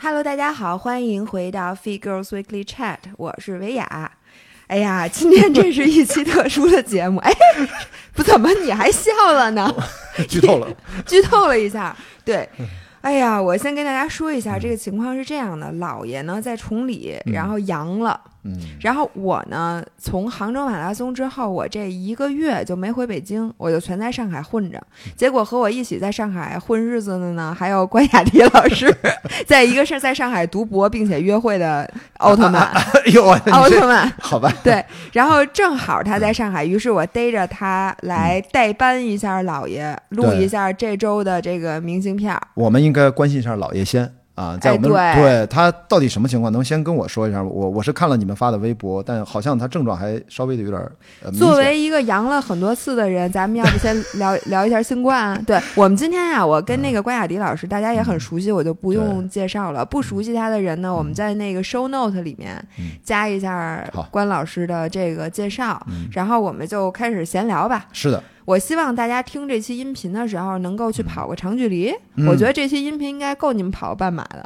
Hello，大家好，欢迎回到 Fee Girls Weekly Chat，我是维雅。哎呀，今天这是一期特殊的节目，哎，不怎么你还笑了呢？剧透了，剧透了一下，对。哎呀，我先跟大家说一下，这个情况是这样的：老爷呢在崇礼，然后阳了。嗯，然后我呢，从杭州马拉松之后，我这一个月就没回北京，我就全在上海混着。结果和我一起在上海混日子的呢，还有关雅迪老师，在一个是在上海读博并且约会的奥特曼，哟，奥特曼，好吧？对，然后正好他在上海，于是我逮着他来代班一下老爷，录一下这周的这个明信片。我们应该关心一下老爷先。啊，在我们对他到底什么情况，能先跟我说一下吗？我我是看了你们发的微博，但好像他症状还稍微的有点。作为一个阳了很多次的人，咱们要不先聊聊一下新冠？对 我们今天啊，我跟那个关雅迪老师，大家也很熟悉，我就不用介绍了。不熟悉他的人呢，我们在那个 show note 里面加一下关老师的这个介绍，然后我们就开始闲聊吧。是的。我希望大家听这期音频的时候能够去跑个长距离。我觉得这期音频应该够你们跑半马的，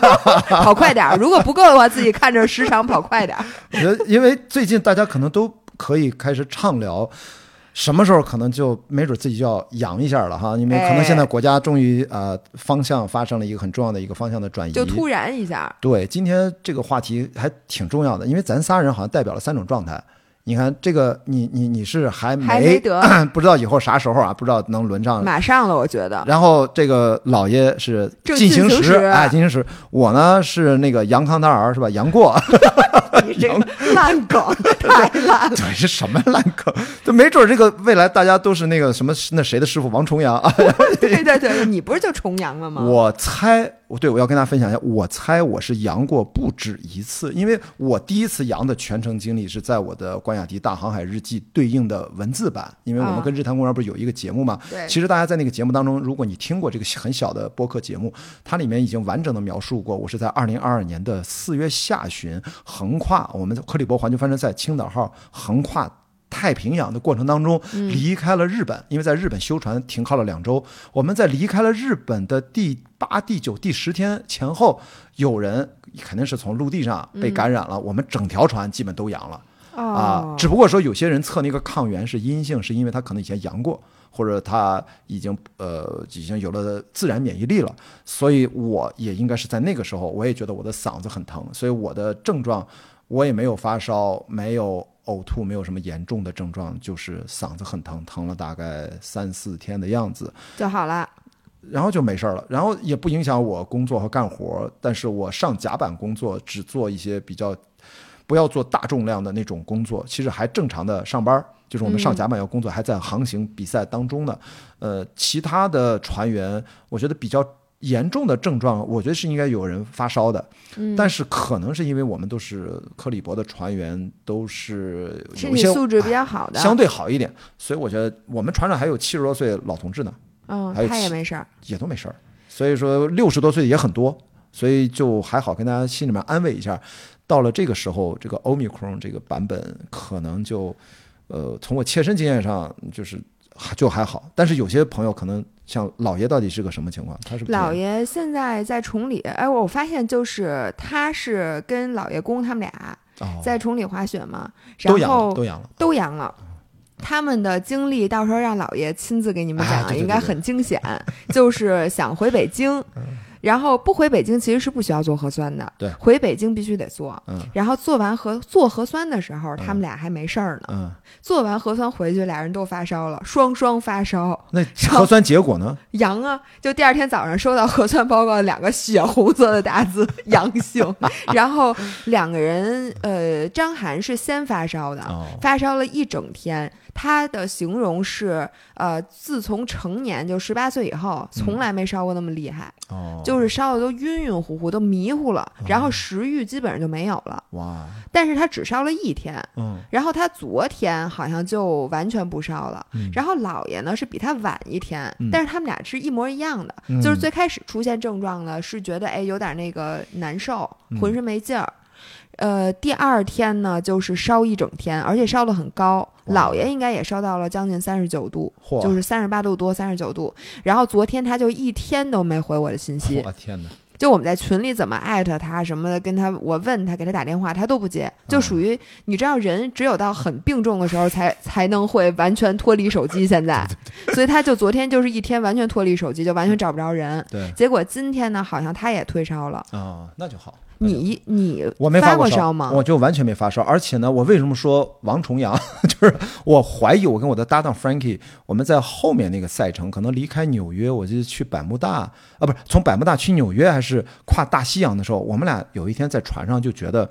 跑快点儿。如果不够的话，自己看着时长跑快点儿。我觉得，因为最近大家可能都可以开始畅聊，什么时候可能就没准自己就要阳一下了哈。因为可能现在国家终于呃方向发生了一个很重要的一个方向的转移，就突然一下。对，今天这个话题还挺重要的，因为咱仨人好像代表了三种状态。你看这个，你你你是还没得，不知道以后啥时候啊？不知道能轮上，马上了，我觉得。然后这个老爷是进行时，哎，进行时。我呢是那个杨康他儿，是吧？杨过。你这个烂梗太烂了。对，是什么烂梗？就没准这个未来大家都是那个什么那谁的师傅王重阳 啊？对对对，你不是就重阳了吗？我猜。对，我要跟大家分享一下，我猜我是阳过不止一次，因为我第一次阳的全程经历是在我的关雅迪大航海日记对应的文字版，因为我们跟日坛公园不是有一个节目嘛？对，其实大家在那个节目当中，如果你听过这个很小的播客节目，它里面已经完整的描述过，我是在二零二二年的四月下旬横跨我们克里伯环球帆船赛青岛号横跨。太平洋的过程当中，离开了日本，因为在日本修船停靠了两周。我们在离开了日本的第八、第九、第十天前后，有人肯定是从陆地上被感染了。我们整条船基本都阳了啊，只不过说有些人测那个抗原是阴性，是因为他可能以前阳过，或者他已经呃已经有了自然免疫力了。所以我也应该是在那个时候，我也觉得我的嗓子很疼，所以我的症状我也没有发烧，没有。呕吐没有什么严重的症状，就是嗓子很疼，疼了大概三四天的样子就好了，然后就没事了，然后也不影响我工作和干活。但是我上甲板工作，只做一些比较，不要做大重量的那种工作，其实还正常的上班，就是我们上甲板要工作，还在航行比赛当中呢。呃，其他的船员，我觉得比较。严重的症状，我觉得是应该有人发烧的，但是可能是因为我们都是克里伯的船员，都是身体素质比较好的，相对好一点，所以我觉得我们船上还有七十多岁老同志呢，嗯，他也没事儿，也都没事儿，所以说六十多岁也很多，所以就还好，跟大家心里面安慰一下，到了这个时候，这个欧米克戎这个版本可能就，呃，从我切身经验上就是就还好，但是有些朋友可能。像老爷到底是个什么情况？他是老爷现在在崇礼，哎，我发现就是他是跟老爷公他们俩在崇礼滑雪嘛，然后都阳了，都阳了。他们的经历到时候让老爷亲自给你们讲，应该很惊险。就是想回北京。然后不回北京其实是不需要做核酸的，对，回北京必须得做。嗯，然后做完核做核酸的时候，他们俩还没事儿呢。嗯，做完核酸回去，俩人都发烧了，双双发烧。那 核酸结果呢？阳啊！就第二天早上收到核酸报告，两个血红色的大字阳性。然后两个人，呃，张涵是先发烧的，发烧了一整天。他的形容是，呃，自从成年就十八岁以后，从来没烧过那么厉害，就是烧的都晕晕乎乎，都迷糊了，然后食欲基本上就没有了。哇！但是他只烧了一天，嗯，然后他昨天好像就完全不烧了。然后姥爷呢是比他晚一天，但是他们俩是一模一样的，就是最开始出现症状呢是觉得哎有点那个难受，浑身没劲儿。呃，第二天呢就是烧一整天，而且烧得很高，姥爷应该也烧到了将近三十九度，就是三十八度多，三十九度。然后昨天他就一天都没回我的信息。我天哪！就我们在群里怎么艾特他什么的，跟他我问他给他打电话，他都不接，就属于你知道，人只有到很病重的时候才才能会完全脱离手机。现在，所以他就昨天就是一天完全脱离手机，就完全找不着人。对，结果今天呢，好像他也退烧了啊，那就好。你你我没发过烧吗？我就完全没发烧，而且呢，我为什么说王重阳？就是我怀疑我跟我的搭档 Frankie，我们在后面那个赛程可能离开纽约，我就去百慕大啊，不是从百慕大去纽约，还是跨大西洋的时候，我们俩有一天在船上就觉得，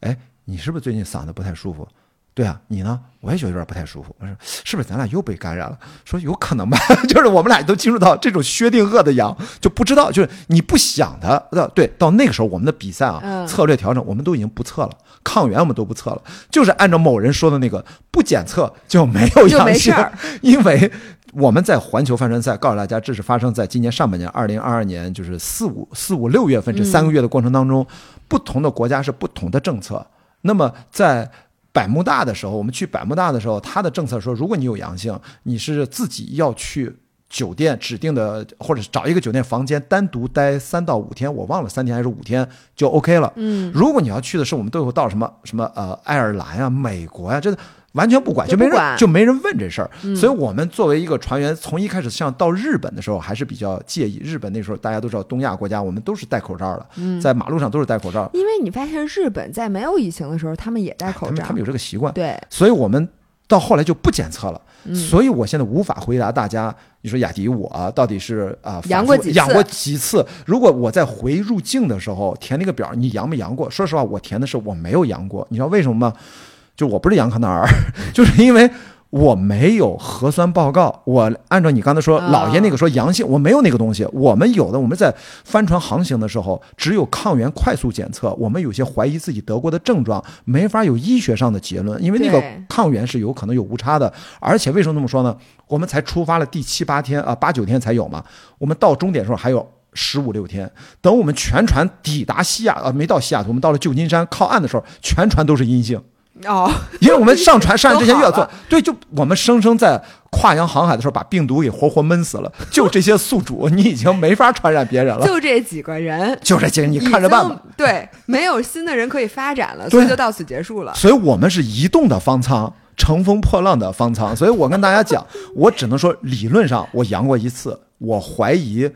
哎，你是不是最近嗓子不太舒服？对啊，你呢？我也觉得有点不太舒服。我说是不是咱俩又被感染了？说有可能吧，就是我们俩都进入到这种薛定谔的羊，就不知道，就是你不想的。对，到那个时候我们的比赛啊，策略调整我们都已经不测了，抗原我们都不测了，就是按照某人说的那个，不检测就没有阳性。因为我们在环球帆船赛告诉大家，这是发生在今年上半年，二零二二年就是四五四五六月份这三个月的过程当中，不同的国家是不同的政策。那么在百慕大的时候，我们去百慕大的时候，他的政策说，如果你有阳性，你是自己要去酒店指定的，或者是找一个酒店房间单独待三到五天，我忘了三天还是五天就 OK 了。嗯，如果你要去的是我们都有到什么什么呃爱尔兰呀、美国呀，这完全不管，就没人就没人问这事儿，所以我们作为一个船员，从一开始像到日本的时候还是比较介意。日本那时候大家都知道东亚国家，我们都是戴口罩的，在马路上都是戴口罩。因为你发现日本在没有疫情的时候，他们也戴口罩，他们有这个习惯。对，所以我们到后来就不检测了。所以我现在无法回答大家，你说雅迪我到底是啊阳过几过几次？如果我在回入境的时候填那个表，你阳没阳过？说实话，我填的是我没有阳过。你知道为什么吗？就我不是杨康的儿，就是因为我没有核酸报告。我按照你刚才说，老爷那个说阳性，我没有那个东西。我们有的，我们在帆船航行的时候，只有抗原快速检测。我们有些怀疑自己得过的症状，没法有医学上的结论，因为那个抗原是有可能有误差的。而且为什么这么说呢？我们才出发了第七八天啊，八九天才有嘛。我们到终点的时候还有十五六天。等我们全船抵达西雅，呃，没到西雅图，我们到了旧金山靠岸的时候，全船都是阴性。哦，因为我们上船上岸之前又要做，对，就我们生生在跨洋航海的时候把病毒给活活闷死了。就这些宿主，你已经没法传染别人了。就这几个人，就这几个人，你看着办吧。对，没有新的人可以发展了，所以就到此结束了。所以我们是移动的方舱，乘风破浪的方舱。所以我跟大家讲，我只能说理论上我阳过一次，我怀疑。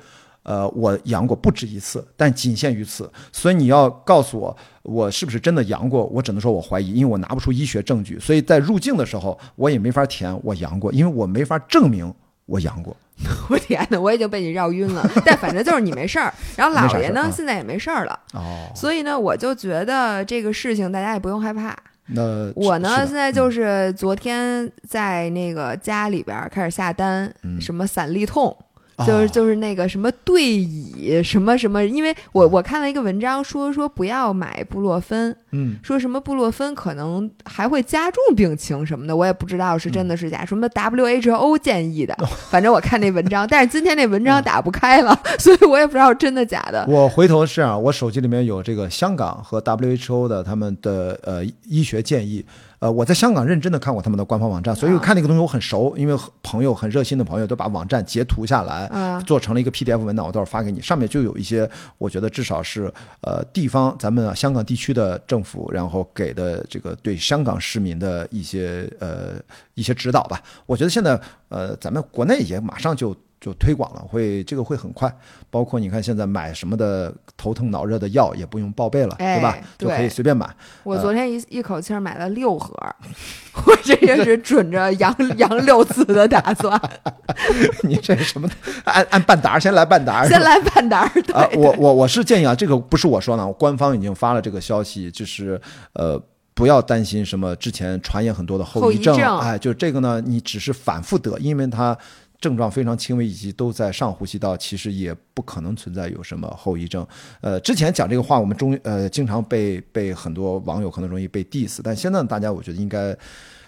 呃，我阳过不止一次，但仅限于此。所以你要告诉我，我是不是真的阳过？我只能说我怀疑，因为我拿不出医学证据。所以在入境的时候，我也没法填我阳过，因为我没法证明我阳过。我天哪，我已经被你绕晕了。但反正就是你没事儿，然后姥爷呢，现在也没事儿了。哦。所以呢，我就觉得这个事情大家也不用害怕。那我呢，现在就是昨天在那个家里边开始下单，什么散利痛。就是就是那个什么对乙什么什么，因为我我看了一个文章说说不要买布洛芬，嗯，说什么布洛芬可能还会加重病情什么的，我也不知道是真的是假。什么 WHO 建议的，反正我看那文章，但是今天那文章打不开了，所以我也不知道真的假的。我回头是啊，我手机里面有这个香港和 WHO 的他们的呃医学建议。呃，我在香港认真的看过他们的官方网站，所以我看那个东西我很熟，因为朋友很热心的朋友都把网站截图下来，做成了一个 PDF 文档，我到时候发给你。上面就有一些，我觉得至少是呃地方咱们香港地区的政府，然后给的这个对香港市民的一些呃一些指导吧。我觉得现在呃咱们国内也马上就。就推广了，会这个会很快。包括你看现在买什么的头疼脑热的药也不用报备了，对吧？就可以随便买。我昨天一一口气买了六盒，我这也是准着阳阳六子的打算。你这什么？按按半打，先来半打，先来半打。啊，我我我是建议啊，这个不是我说呢，官方已经发了这个消息，就是呃，不要担心什么之前传言很多的后遗症。哎，就这个呢，你只是反复得，因为它。症状非常轻微，以及都在上呼吸道，其实也不可能存在有什么后遗症。呃，之前讲这个话，我们中呃经常被被很多网友可能容易被 diss，但现在大家我觉得应该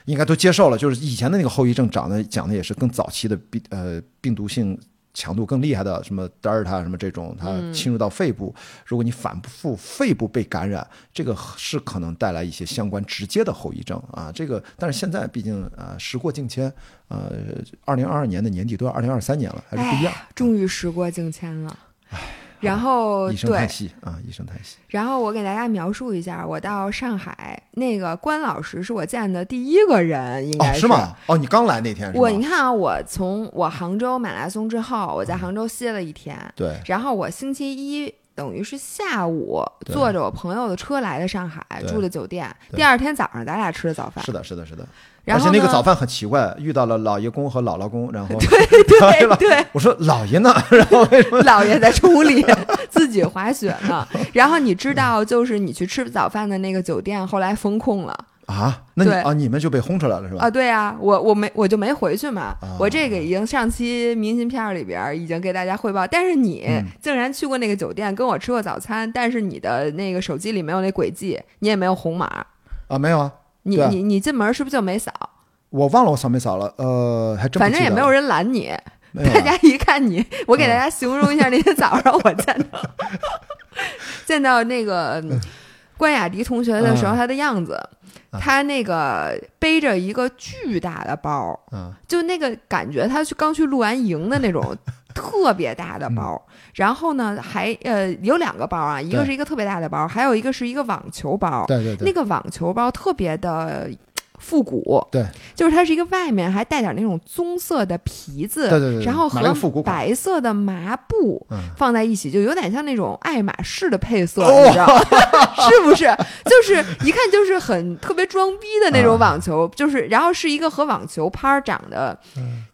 应该都接受了。就是以前的那个后遗症，长得讲的也是更早期的病呃病毒性。强度更厉害的，什么德尔塔什么这种，它侵入到肺部，如果你反复肺部被感染，这个是可能带来一些相关直接的后遗症啊。这个，但是现在毕竟啊，时过境迁，呃，二零二二年的年底都要二零二三年了，还是不一样。终于时过境迁了。然后，一声叹息啊，一声叹息。然后我给大家描述一下，我到上海那个关老师是我见的第一个人，应该是吗？哦，你刚来那天，我你看啊，我从我杭州马拉松之后，我在杭州歇了一天，对，然后我星期一等于是下午坐着我朋友的车来的上海，住的酒店，第二天早上咱俩吃的早饭，是的，是的，是的。而且那个早饭很奇怪，遇到了老爷公和姥姥公，然后 对 对对，我说老爷呢？然后为什么老爷在屋里自己滑雪呢？然后你知道，就是你去吃早饭的那个酒店后来封控了啊？那你啊，你们就被轰出来了是吧？啊，对啊，我我没我就没回去嘛。我这个已经上期明信片里边已经给大家汇报，但是你竟然去过那个酒店跟我吃过早餐，但是你的那个手机里没有那轨迹，你也没有红码啊？没有啊。你你你进门是不是就没扫？我忘了我扫没扫了，呃，还真反正也没有人拦你。大家一看你，我给大家形容一下那天早上我见到见到那个关雅迪同学的时候他的样子，他那个背着一个巨大的包，就那个感觉，他去刚去露完营的那种。特别大的包，然后呢，还呃有两个包啊，一个是一个特别大的包，还有一个是一个网球包。对对对，那个网球包特别的复古。对，就是它是一个外面还带点那种棕色的皮子。对对对，然后和白色的麻布放在一起，就有点像那种爱马仕的配色，你知道 是不是？就是一看就是很特别装逼的那种网球，就是然后是一个和网球拍长得。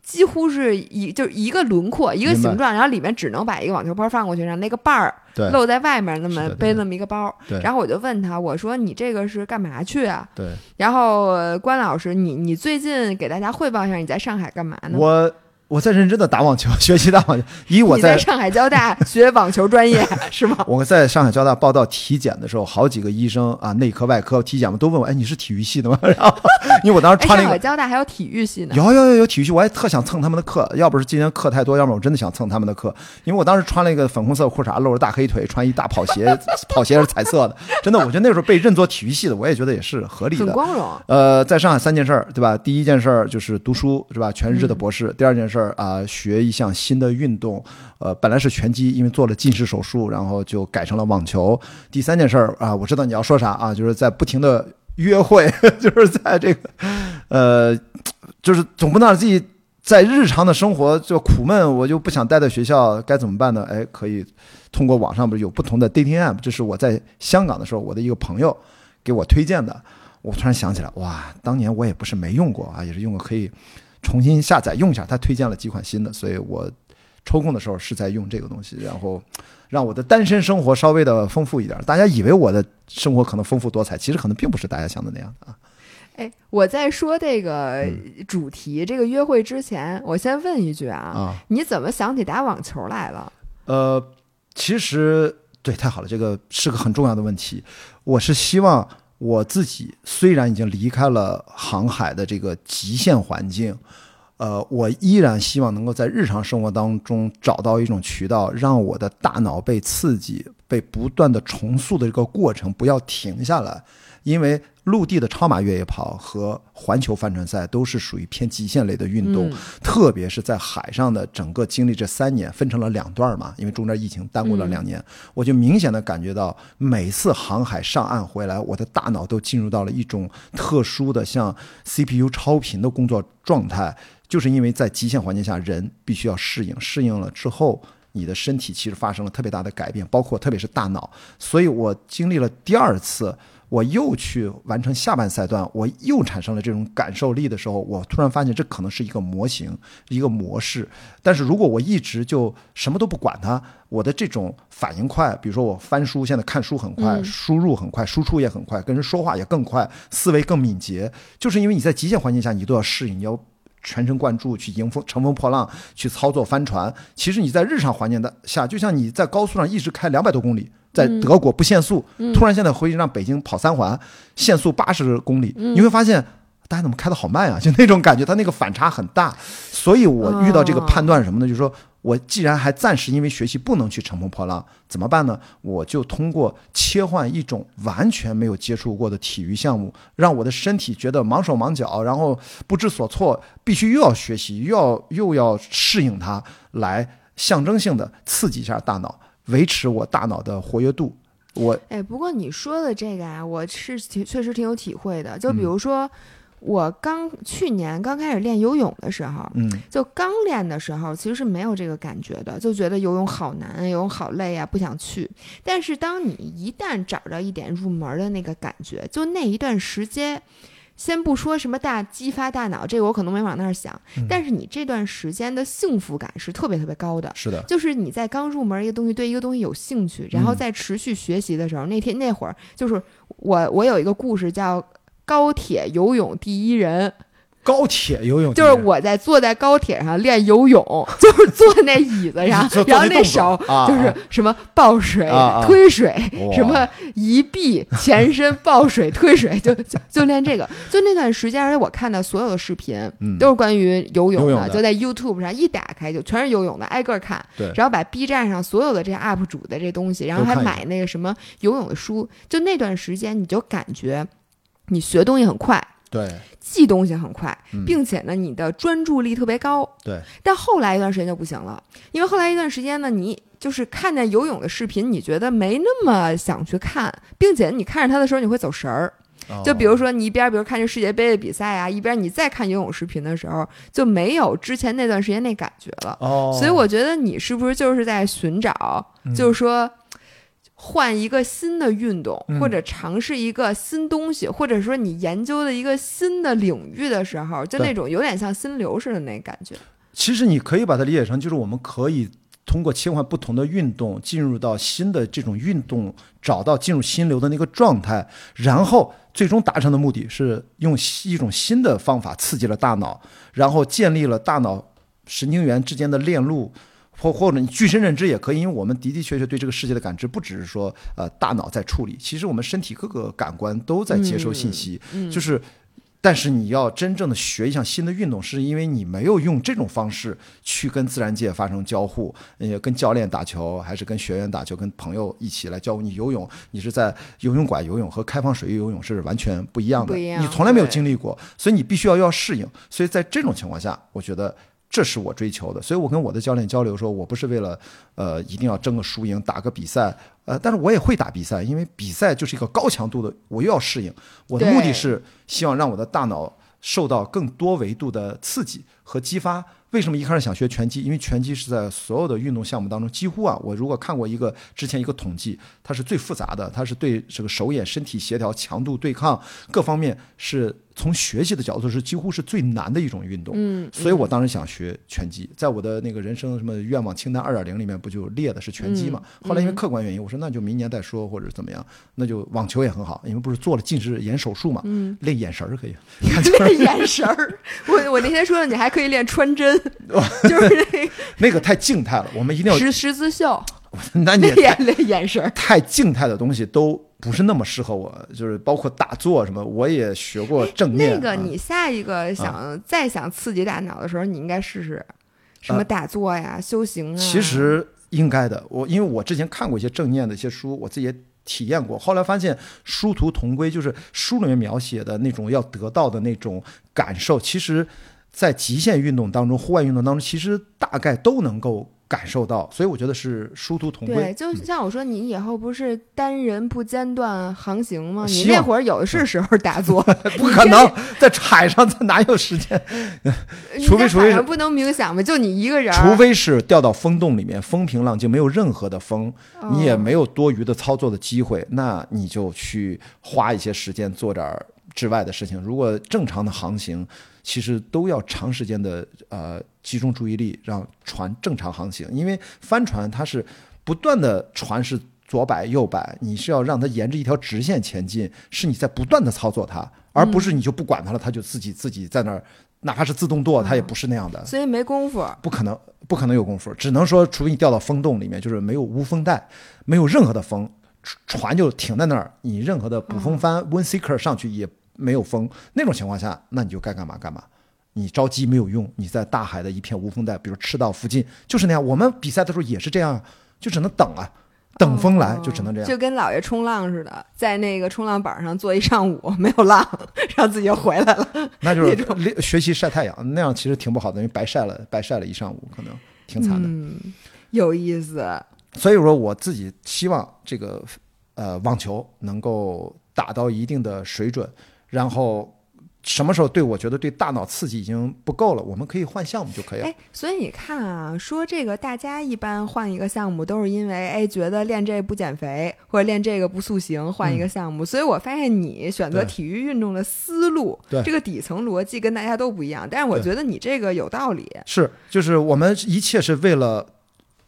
几乎是一就是一个轮廓一个形状，然后里面只能把一个网球拍放过去，让那个把儿露在外面，那么背那么一个包。然后我就问他，我说你这个是干嘛去啊？对。然后关老师，你你最近给大家汇报一下，你在上海干嘛呢？我。我在认真的打网球，学习打网球。以我在上海交大 学网球专业是吗？我在上海交大报到体检的时候，好几个医生啊，内科、外科体检嘛，都问我，哎，你是体育系的吗？然后，因为我当时穿了一个。上海交大还有体育系呢。有有有有体育系，我还特想蹭他们的课，要不是今天课太多，要么我真的想蹭他们的课。因为我当时穿了一个粉红色裤衩，露着大黑腿，穿一大跑鞋，跑鞋是彩色的。真的，我觉得那时候被认作体育系的，我也觉得也是合理的，很光荣。呃，在上海三件事儿，对吧？第一件事儿就是读书，是吧？全日制的博士。第二件事儿啊，学。一项新的运动，呃，本来是拳击，因为做了近视手术，然后就改成了网球。第三件事儿啊，我知道你要说啥啊，就是在不停的约会，就是在这个，呃，就是总不能让自己在日常的生活就苦闷，我就不想待在学校，该怎么办呢？哎，可以通过网上不是有不同的 dating app，这是我在香港的时候，我的一个朋友给我推荐的。我突然想起来，哇，当年我也不是没用过啊，也是用过，可以。重新下载用一下，他推荐了几款新的，所以我抽空的时候是在用这个东西，然后让我的单身生活稍微的丰富一点。大家以为我的生活可能丰富多彩，其实可能并不是大家想的那样的啊。哎，我在说这个主题这个约会之前，我先问一句啊，你怎么想起打网球来了？呃，其实对，太好了，这个是个很重要的问题。我是希望。我自己虽然已经离开了航海的这个极限环境，呃，我依然希望能够在日常生活当中找到一种渠道，让我的大脑被刺激、被不断的重塑的这个过程不要停下来，因为。陆地的超马越野跑和环球帆船赛都是属于偏极限类的运动，特别是在海上的整个经历这三年分成了两段嘛，因为中间疫情耽误了两年，我就明显的感觉到每次航海上岸回来，我的大脑都进入到了一种特殊的像 CPU 超频的工作状态，就是因为在极限环境下，人必须要适应，适应了之后，你的身体其实发生了特别大的改变，包括特别是大脑，所以我经历了第二次。我又去完成下半赛段，我又产生了这种感受力的时候，我突然发现这可能是一个模型，一个模式。但是如果我一直就什么都不管它，我的这种反应快，比如说我翻书，现在看书很快，输入很快，输出也很快，跟人说话也更快，思维更敏捷，就是因为你在极限环境下，你都要适应，你要全神贯注去迎风乘风破浪，去操作帆船。其实你在日常环境的下，就像你在高速上一直开两百多公里。在德国不限速，突然现在回去让北京跑三环，限速八十公里，你会发现大家怎么开的好慢啊？就那种感觉，它那个反差很大。所以我遇到这个判断什么呢？就是说我既然还暂时因为学习不能去乘风破浪，怎么办呢？我就通过切换一种完全没有接触过的体育项目，让我的身体觉得忙手忙脚，然后不知所措，必须又要学习，又要又要适应它，来象征性的刺激一下大脑，维持我大脑的活跃度。我哎，不过你说的这个啊，我是挺确实挺有体会的。就比如说，我刚去年刚开始练游泳的时候，嗯，就刚练的时候，其实是没有这个感觉的，就觉得游泳好难，游泳好累啊，不想去。但是当你一旦找着一点入门的那个感觉，就那一段时间。先不说什么大激发大脑，这个我可能没往那儿想。但是你这段时间的幸福感是特别特别高的。是的，就是你在刚入门一个东西，对一个东西有兴趣，然后在持续学习的时候，那天那会儿，就是我我有一个故事叫高铁游泳第一人。高铁游泳就是我在坐在高铁上练游泳，就是坐那椅子上，然后那手就是什么抱水、推水，什么一臂前身 抱水推水，就就就练这个。就那段时间，而且我看的所有的视频都是关于游泳的，就在 YouTube 上一打开就全是游泳的，挨个看。对，然后把 B 站上所有的这 UP 主的这东西，然后还买那个什么游泳的书。就那段时间，你就感觉你学东西很快。对。记东西很快，并且呢，你的专注力特别高。对，但后来一段时间就不行了，因为后来一段时间呢，你就是看见游泳的视频，你觉得没那么想去看，并且你看着他的时候你会走神儿。就比如说你一边比如看这世界杯的比赛啊，一边你再看游泳视频的时候，就没有之前那段时间那感觉了。哦，所以我觉得你是不是就是在寻找，就是说。换一个新的运动，或者尝试一个新东西，或者说你研究的一个新的领域的时候，就那种有点像心流似的那感觉。其实你可以把它理解成，就是我们可以通过切换不同的运动，进入到新的这种运动，找到进入心流的那个状态，然后最终达成的目的是用一种新的方法刺激了大脑，然后建立了大脑神经元之间的链路。或或者你具身认知也可以，因为我们的的确确对这个世界的感知不只是说呃大脑在处理，其实我们身体各个感官都在接收信息。就是，但是你要真正的学一项新的运动，是因为你没有用这种方式去跟自然界发生交互，呃，跟教练打球，还是跟学员打球，跟朋友一起来教你游泳，你是在游泳馆游泳和开放水域游泳是完全不一样的，你从来没有经历过，所以你必须要要适应。所以在这种情况下，我觉得。这是我追求的，所以我跟我的教练交流说，我不是为了，呃，一定要争个输赢，打个比赛，呃，但是我也会打比赛，因为比赛就是一个高强度的，我又要适应。我的目的是希望让我的大脑受到更多维度的刺激和激发。为什么一开始想学拳击？因为拳击是在所有的运动项目当中，几乎啊，我如果看过一个之前一个统计，它是最复杂的，它是对这个手眼身体协调、强度对抗各方面是。从学习的角度是几乎是最难的一种运动，嗯，所以我当时想学拳击，在我的那个人生什么愿望清单二点零里面不就列的是拳击嘛？后来因为客观原因，我说那就明年再说或者怎么样，那就网球也很好，因为不是做了近视眼手术嘛，嗯，练眼神儿可以，练眼神儿。我我那天说的，你还可以练穿针，就是那个那个太静态了，我们一定要十十字绣。那你练练眼神儿，太静态的东西都不是那么适合我，就是包括打坐什么，我也学过正念。那个你下一个想再想刺激大脑的时候，你应该试试什么打坐呀、修行啊。其实应该的，我因为我之前看过一些正念的一些书，我自己也体验过，后来发现殊途同归，就是书里面描写的那种要得到的那种感受，其实，在极限运动当中、户外运动当中，其实大概都能够。感受到，所以我觉得是殊途同归。对，就像我说，你以后不是单人不间断航行吗？你那会儿有的是时候打坐，不可能在海上，他哪有时间？除非除非不能冥想吗？就你一个人，除非是掉到风洞里面，风平浪静，没有任何的风，你也没有多余的操作的机会，那你就去花一些时间做点之外的事情。如果正常的航行，其实都要长时间的呃。集中注意力，让船正常航行。因为帆船它是不断的，船是左摆右摆，你是要让它沿着一条直线前进，是你在不断的操作它，而不是你就不管它了，它就自己自己在那儿，哪怕是自动舵，它也不是那样的。所以没功夫，不可能，不可能有功夫，只能说，除非你掉到风洞里面，就是没有无风带，没有任何的风，船就停在那儿，你任何的捕风帆、wind seeker 上去也没有风，那种情况下，那你就该干嘛干嘛。你着急没有用，你在大海的一片无风带，比如赤道附近，就是那样。我们比赛的时候也是这样，就只能等啊，等风来，就只能这样。就跟姥爷冲浪似的，在那个冲浪板上坐一上午没有浪，然后自己就回来了。那就是学习晒太阳，那样其实挺不好的，因为白晒了，白晒了一上午，可能挺惨的。嗯，有意思。所以说，我自己希望这个呃网球能够打到一定的水准，然后。什么时候对我觉得对大脑刺激已经不够了，我们可以换项目就可以了。哎，所以你看啊，说这个大家一般换一个项目都是因为哎觉得练这不减肥或者练这个不塑形，换一个项目。所以我发现你选择体育运动的思路，这个底层逻辑跟大家都不一样。但是我觉得你这个有道理。是，就是我们一切是为了，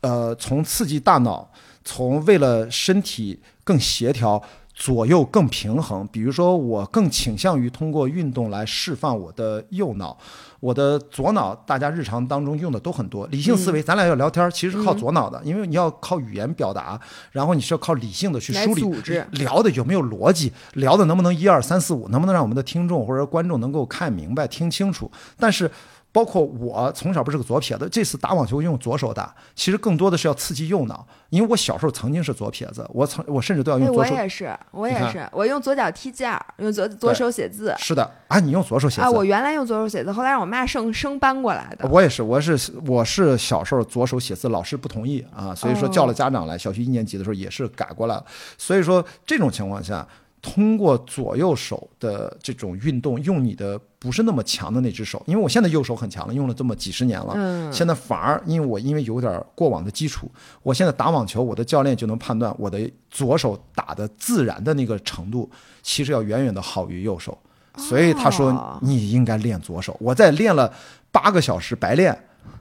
呃，从刺激大脑，从为了身体更协调。左右更平衡，比如说我更倾向于通过运动来释放我的右脑，我的左脑大家日常当中用的都很多，理性思维，咱俩要聊天，其实靠左脑的，因为你要靠语言表达，然后你是要靠理性的去梳理，聊的有没有逻辑，聊的能不能一二三四五，能不能让我们的听众或者观众能够看明白、听清楚，但是。包括我从小不是个左撇子，这次打网球用左手打，其实更多的是要刺激右脑，因为我小时候曾经是左撇子，我曾我甚至都要用左手。我也是，我也是，我用左脚踢架，用左左手写字。是的，啊，你用左手写字啊？我原来用左手写字，后来让我妈生生搬过来的。我也是，我是我是小时候左手写字，老师不同意啊，所以说叫了家长来，小学一年级的时候也是改过来了。所以说这种情况下。通过左右手的这种运动，用你的不是那么强的那只手，因为我现在右手很强了，用了这么几十年了。嗯，现在反而因为我因为有点过往的基础，我现在打网球，我的教练就能判断我的左手打的自然的那个程度，其实要远远的好于右手。所以他说你应该练左手。我在练了八个小时白练，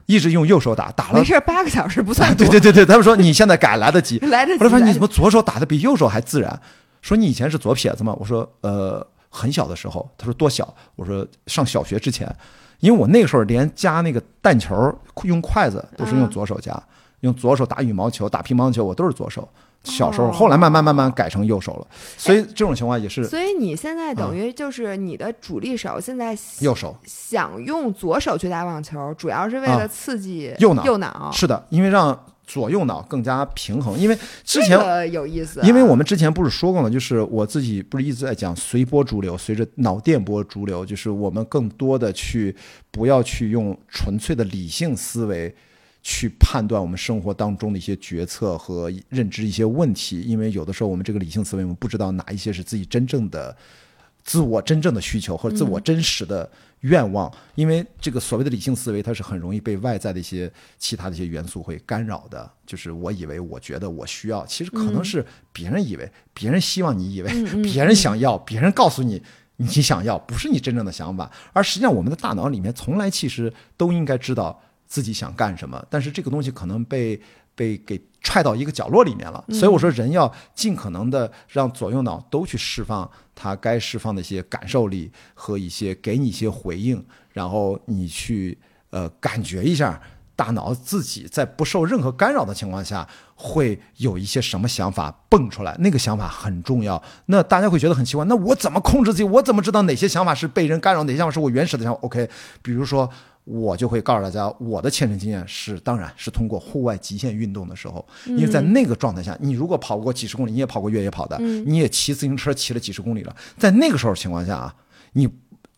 一直用右手打，打了没事，八个小时不算 对对对对，他们说你现在改来得及，来得及。我说你怎么左手打的比右手还自然？说你以前是左撇子吗？我说呃，很小的时候。他说多小？我说上小学之前，因为我那个时候连夹那个弹球用筷子都是用左手夹，用左手打羽毛球、打乒乓球，我都是左手。小时候，后来慢慢慢慢改成右手了。所以这种情况也是。所以你现在等于就是你的主力手现在右手想用左手去打网球，主要是为了刺激右脑。右脑是的，因为让。左右脑更加平衡，因为之前有意思，因为我们之前不是说过吗？就是我自己不是一直在讲随波逐流，随着脑电波逐流，就是我们更多的去不要去用纯粹的理性思维去判断我们生活当中的一些决策和认知一些问题，因为有的时候我们这个理性思维，我们不知道哪一些是自己真正的自我真正的需求或者自我真实的。愿望，因为这个所谓的理性思维，它是很容易被外在的一些其他的一些元素会干扰的。就是我以为，我觉得，我需要，其实可能是别人以为，别人希望你以为，别人想要，别人告诉你你想要，不是你真正的想法。而实际上，我们的大脑里面从来其实都应该知道自己想干什么，但是这个东西可能被。被给踹到一个角落里面了，所以我说人要尽可能的让左右脑都去释放它该释放的一些感受力和一些给你一些回应，然后你去呃感觉一下大脑自己在不受任何干扰的情况下会有一些什么想法蹦出来，那个想法很重要。那大家会觉得很奇怪，那我怎么控制自己？我怎么知道哪些想法是被人干扰，哪些想法是我原始的想法？OK，比如说。我就会告诉大家，我的亲身经验是，当然是通过户外极限运动的时候，因为在那个状态下，你如果跑过几十公里，你也跑过越野跑的，你也骑自行车骑了几十公里了，在那个时候情况下啊，你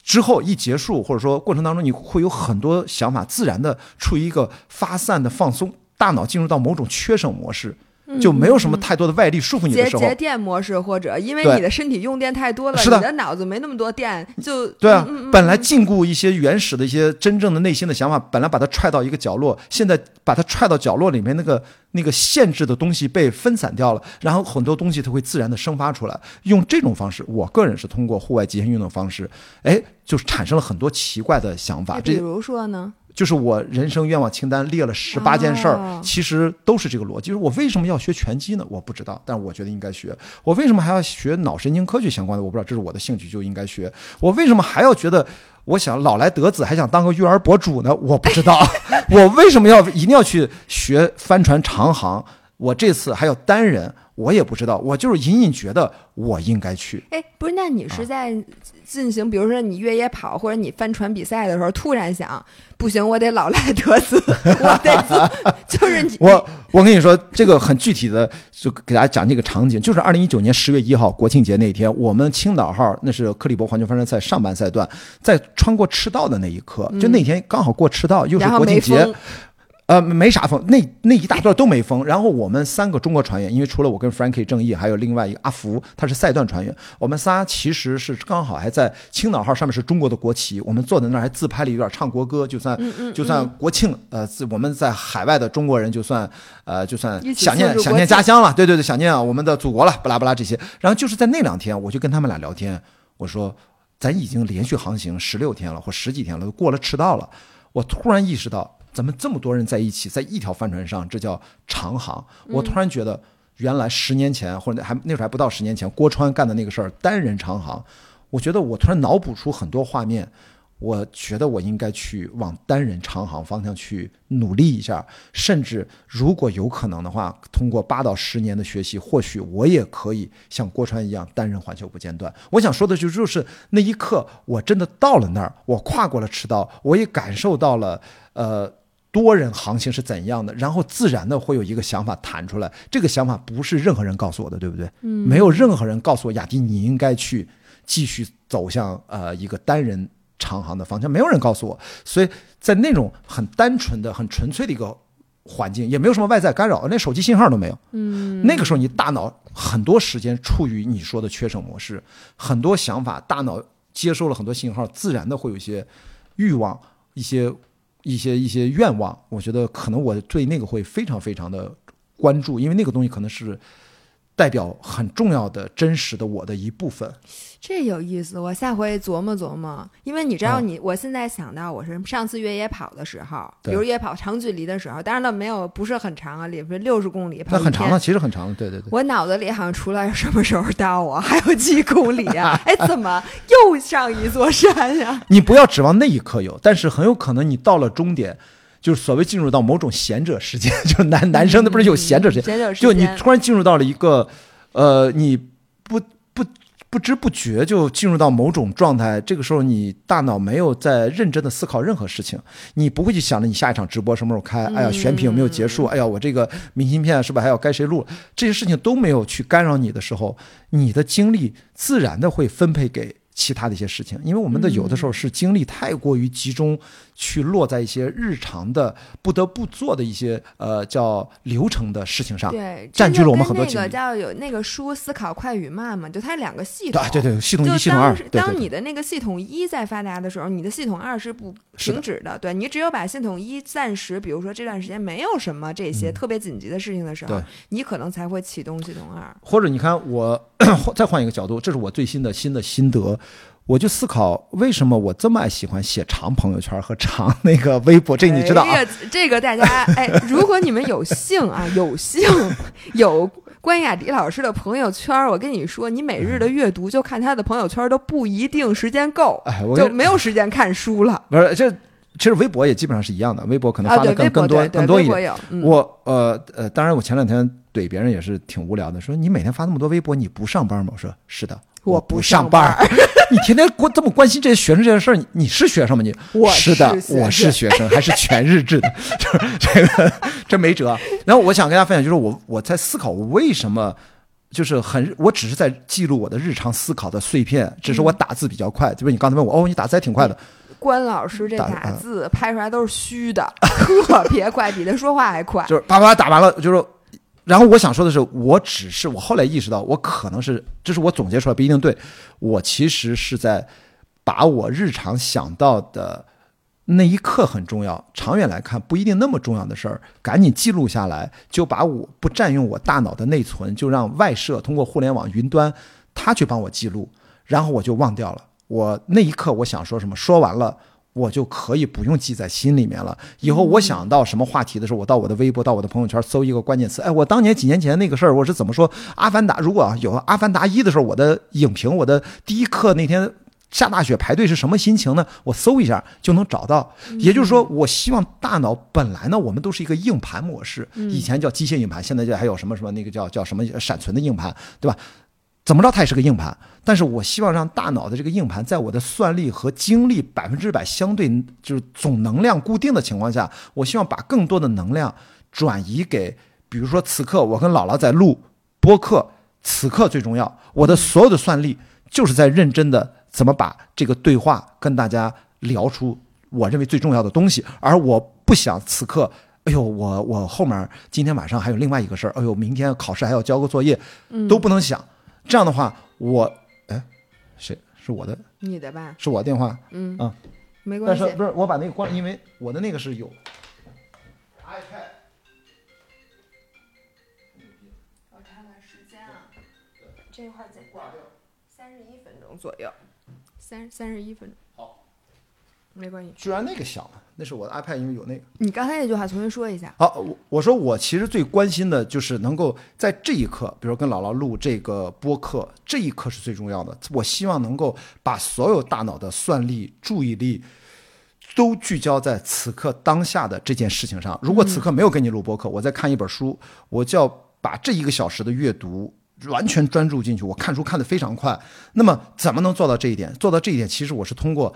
之后一结束或者说过程当中，你会有很多想法自然的处于一个发散的放松，大脑进入到某种缺省模式。就没有什么太多的外力束缚你的时候，节电模式或者因为你的身体用电太多了，你的脑子没那么多电，就对啊。本来禁锢一些原始的一些真正的内心的想法，本来把它踹到一个角落，现在把它踹到角落里面，那个那个限制的东西被分散掉了，然后很多东西它会自然的生发出来。用这种方式，我个人是通过户外极限运动方式，哎，就产生了很多奇怪的想法。比如说呢？就是我人生愿望清单列了十八件事儿，其实都是这个逻辑。就是我为什么要学拳击呢？我不知道，但是我觉得应该学。我为什么还要学脑神经科学相关的？我不知道，这是我的兴趣，就应该学。我为什么还要觉得我想老来得子，还想当个育儿博主呢？我不知道。我为什么要一定要去学帆船长航？我这次还要单人。我也不知道，我就是隐隐觉得我应该去。哎，不是，那你是在进行，比如说你越野跑或者你帆船比赛的时候，突然想，不行，我得老赖得子，我得就是你。我我跟你说，这个很具体的，就给大家讲这个场景，就是二零一九年十月一号国庆节那天，我们青岛号那是克利伯环球帆船赛上半赛段，在穿过赤道的那一刻，就那天刚好过赤道，又是国庆节。呃，没啥风，那那一大段都没风。然后我们三个中国船员，因为除了我跟 Frankie 正义，还有另外一个阿福，他是赛段船员。我们仨其实是刚好还在青岛号上面是中国的国旗，我们坐在那儿还自拍了一段，唱国歌，就算就算国庆。呃，我们在海外的中国人就算呃就算想念想念家乡了，对对对，想念我们的祖国了，巴拉巴拉这些。然后就是在那两天，我就跟他们俩聊天，我说咱已经连续航行十六天了，或十几天了，都过了赤道了。我突然意识到。咱们这么多人在一起，在一条帆船上，这叫长航。我突然觉得，原来十年前或者还那时候还不到十年前，郭川干的那个事儿，单人长航。我觉得我突然脑补出很多画面。我觉得我应该去往单人长航方向去努力一下，甚至如果有可能的话，通过八到十年的学习，或许我也可以像郭川一样单人环球不间断。我想说的就就是那一刻，我真的到了那儿，我跨过了赤道，我也感受到了呃多人航行是怎样的，然后自然的会有一个想法弹出来。这个想法不是任何人告诉我的，对不对？嗯，没有任何人告诉我雅迪你应该去继续走向呃一个单人。长航的方向，没有人告诉我，所以在那种很单纯的、很纯粹的一个环境，也没有什么外在干扰，连手机信号都没有。嗯，那个时候你大脑很多时间处于你说的缺省模式，很多想法，大脑接收了很多信号，自然的会有一些欲望、一些一些一些愿望。我觉得可能我对那个会非常非常的关注，因为那个东西可能是。代表很重要的、真实的我的一部分，这有意思。我下回琢磨琢磨，因为你知道，你我现在想到我是上次越野跑的时候，比如越野跑长距离的时候，当然了，没有不是很长啊，里边六十公里，那很长了，其实很长了。对对对，我脑子里好像除了什么时候到我，还有几公里啊？哎，怎么又上一座山呀？你不要指望那一刻有，但是很有可能你到了终点。就是所谓进入到某种闲者时间，就是男男生的不是有闲者时间，就你突然进入到了一个，呃，你不不不知不觉就进入到某种状态。这个时候你大脑没有在认真的思考任何事情，你不会去想着你下一场直播什么时候开，哎呀选品有没有结束，哎呀我这个明信片是不是还要该谁录，这些事情都没有去干扰你的时候，你的精力自然的会分配给。其他的一些事情，因为我们的有的时候是精力太过于集中，去落在一些日常的不得不做的一些呃叫流程的事情上，对，占据了我们很多精力。那个叫有那个书《思考快与慢》嘛，就它两个系统，对对，系统一、系统二。当你的那个系统一在发达的时候，你的系统二是不停止的。对你只有把系统一暂时，比如说这段时间没有什么这些特别紧急的事情的时候，你可能才会启动系统二。或者你看我 再换一个角度，这是我最新的新的心得。我就思考，为什么我这么爱喜欢写长朋友圈和长那个微博？这你知道啊？这个大家哎，如果你们有幸啊，有幸有关雅迪老师的朋友圈，我跟你说，你每日的阅读就看他的朋友圈都不一定时间够，就没有时间看书了。不是，这其实微博也基本上是一样的，微博可能发的更更多更多一点。我呃呃，当然我前两天怼别人也是挺无聊的，说你每天发那么多微博，你不上班吗？我说是的。我不上班，你天天关这么关心这些学生这件事儿，你你是学生吗？你我是的，我是学生，还是全日制的，就是这个这没辙。然后我想跟大家分享，就是我我在思考，我为什么就是很，我只是在记录我的日常思考的碎片，只是我打字比较快。就是你刚才问我，哦，你打字还挺快的。关老师这打字拍出来都是虚的，特别 快，比他说话还快。就是叭叭打完了，就是。然后我想说的是，我只是我后来意识到，我可能是，这是我总结出来不一定对。我其实是在把我日常想到的那一刻很重要，长远来看不一定那么重要的事儿，赶紧记录下来，就把我不占用我大脑的内存，就让外设通过互联网云端，它去帮我记录，然后我就忘掉了。我那一刻我想说什么，说完了。我就可以不用记在心里面了。以后我想到什么话题的时候，我到我的微博、到我的朋友圈搜一个关键词。哎，我当年几年前那个事儿，我是怎么说？阿凡达如果有阿凡达一的时候，我的影评，我的第一课那天下大雪排队是什么心情呢？我搜一下就能找到。也就是说，我希望大脑本来呢，我们都是一个硬盘模式，以前叫机械硬盘，现在就还有什么什么那个叫叫什么闪存的硬盘，对吧？怎么着，它也是个硬盘。但是我希望让大脑的这个硬盘，在我的算力和精力百分之百相对就是总能量固定的情况下，我希望把更多的能量转移给，比如说此刻我跟姥姥在录播客，此刻最重要，我的所有的算力就是在认真的怎么把这个对话跟大家聊出我认为最重要的东西，而我不想此刻，哎呦，我我后面今天晚上还有另外一个事儿，哎呦，明天考试还要交个作业，都不能想。这样的话，我哎，谁是我的？你的吧？是我电话。嗯啊，没关系。但是不是我把那个关？因为我的那个是有 iPad。我看看时间啊，这块儿再挂掉，三十一分钟左右，三三十一分钟。好，没关系。居然那个响了。那是我的 iPad，因为有那个。你刚才那句话重新说一下。好，我我说我其实最关心的就是能够在这一刻，比如跟姥姥录这个播客，这一刻是最重要的。我希望能够把所有大脑的算力、注意力都聚焦在此刻当下的这件事情上。如果此刻没有跟你录播客，我在看一本书，我就要把这一个小时的阅读完全专注进去。我看书看得非常快。那么怎么能做到这一点？做到这一点，其实我是通过。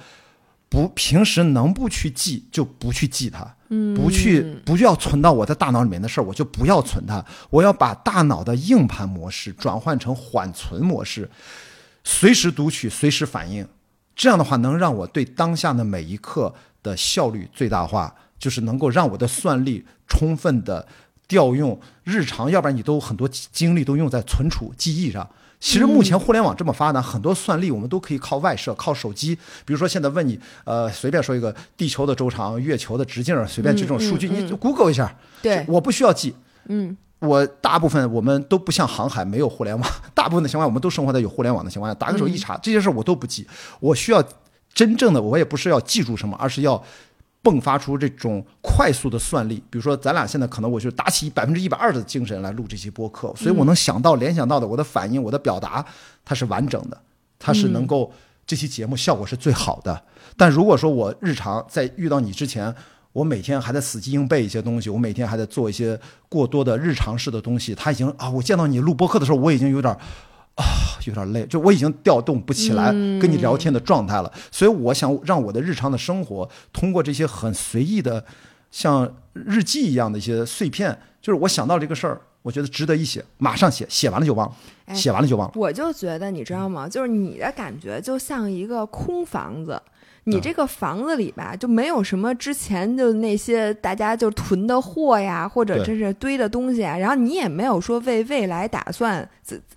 不，平时能不去记就不去记它，不去不要存到我的大脑里面的事儿，我就不要存它。我要把大脑的硬盘模式转换成缓存模式，随时读取，随时反应。这样的话，能让我对当下的每一刻的效率最大化，就是能够让我的算力充分的调用。日常，要不然你都很多精力都用在存储记忆上。其实目前互联网这么发达，很多算力我们都可以靠外设，靠手机。比如说现在问你，呃，随便说一个地球的周长、月球的直径，随便这种数据，你 Google 一下。对，我不需要记。嗯，我大部分我们都不像航海没有互联网，大部分的情况下我们都生活在有互联网的情况下，打个手一查，这些事我都不记。我需要真正的，我也不是要记住什么，而是要。迸发出这种快速的算力，比如说咱俩现在可能我就打起百分之一百二的精神来录这期播客，所以我能想到、联想到的，我的反应、我的表达，它是完整的，它是能够这期节目效果是最好的。但如果说我日常在遇到你之前，我每天还在死记硬背一些东西，我每天还在做一些过多的日常式的东西，他已经啊，我见到你录播客的时候，我已经有点。啊，有点累，就我已经调动不起来跟你聊天的状态了，所以我想让我的日常的生活通过这些很随意的，像日记一样的一些碎片，就是我想到这个事儿，我觉得值得一写，马上写，写完了就忘了，写完了就忘了。我就觉得你知道吗？就是你的感觉就像一个空房子。你这个房子里吧，就没有什么之前就那些大家就囤的货呀，或者这是堆的东西啊，然后你也没有说为未来打算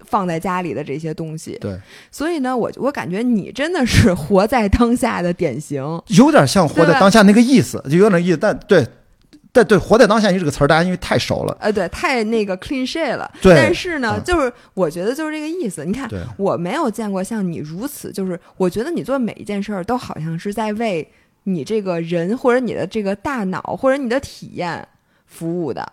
放在家里的这些东西。对，所以呢，我我感觉你真的是活在当下的典型，有点像活在当下那个意思，就有点意思，但对。对对，活在当下，你这个词儿，大家因为太熟了，呃，对，太那个 clean shit 了。对，但是呢，就是我觉得就是这个意思。你看，我没有见过像你如此，就是我觉得你做每一件事儿都好像是在为你这个人或者你的这个大脑或者你的体验服务的。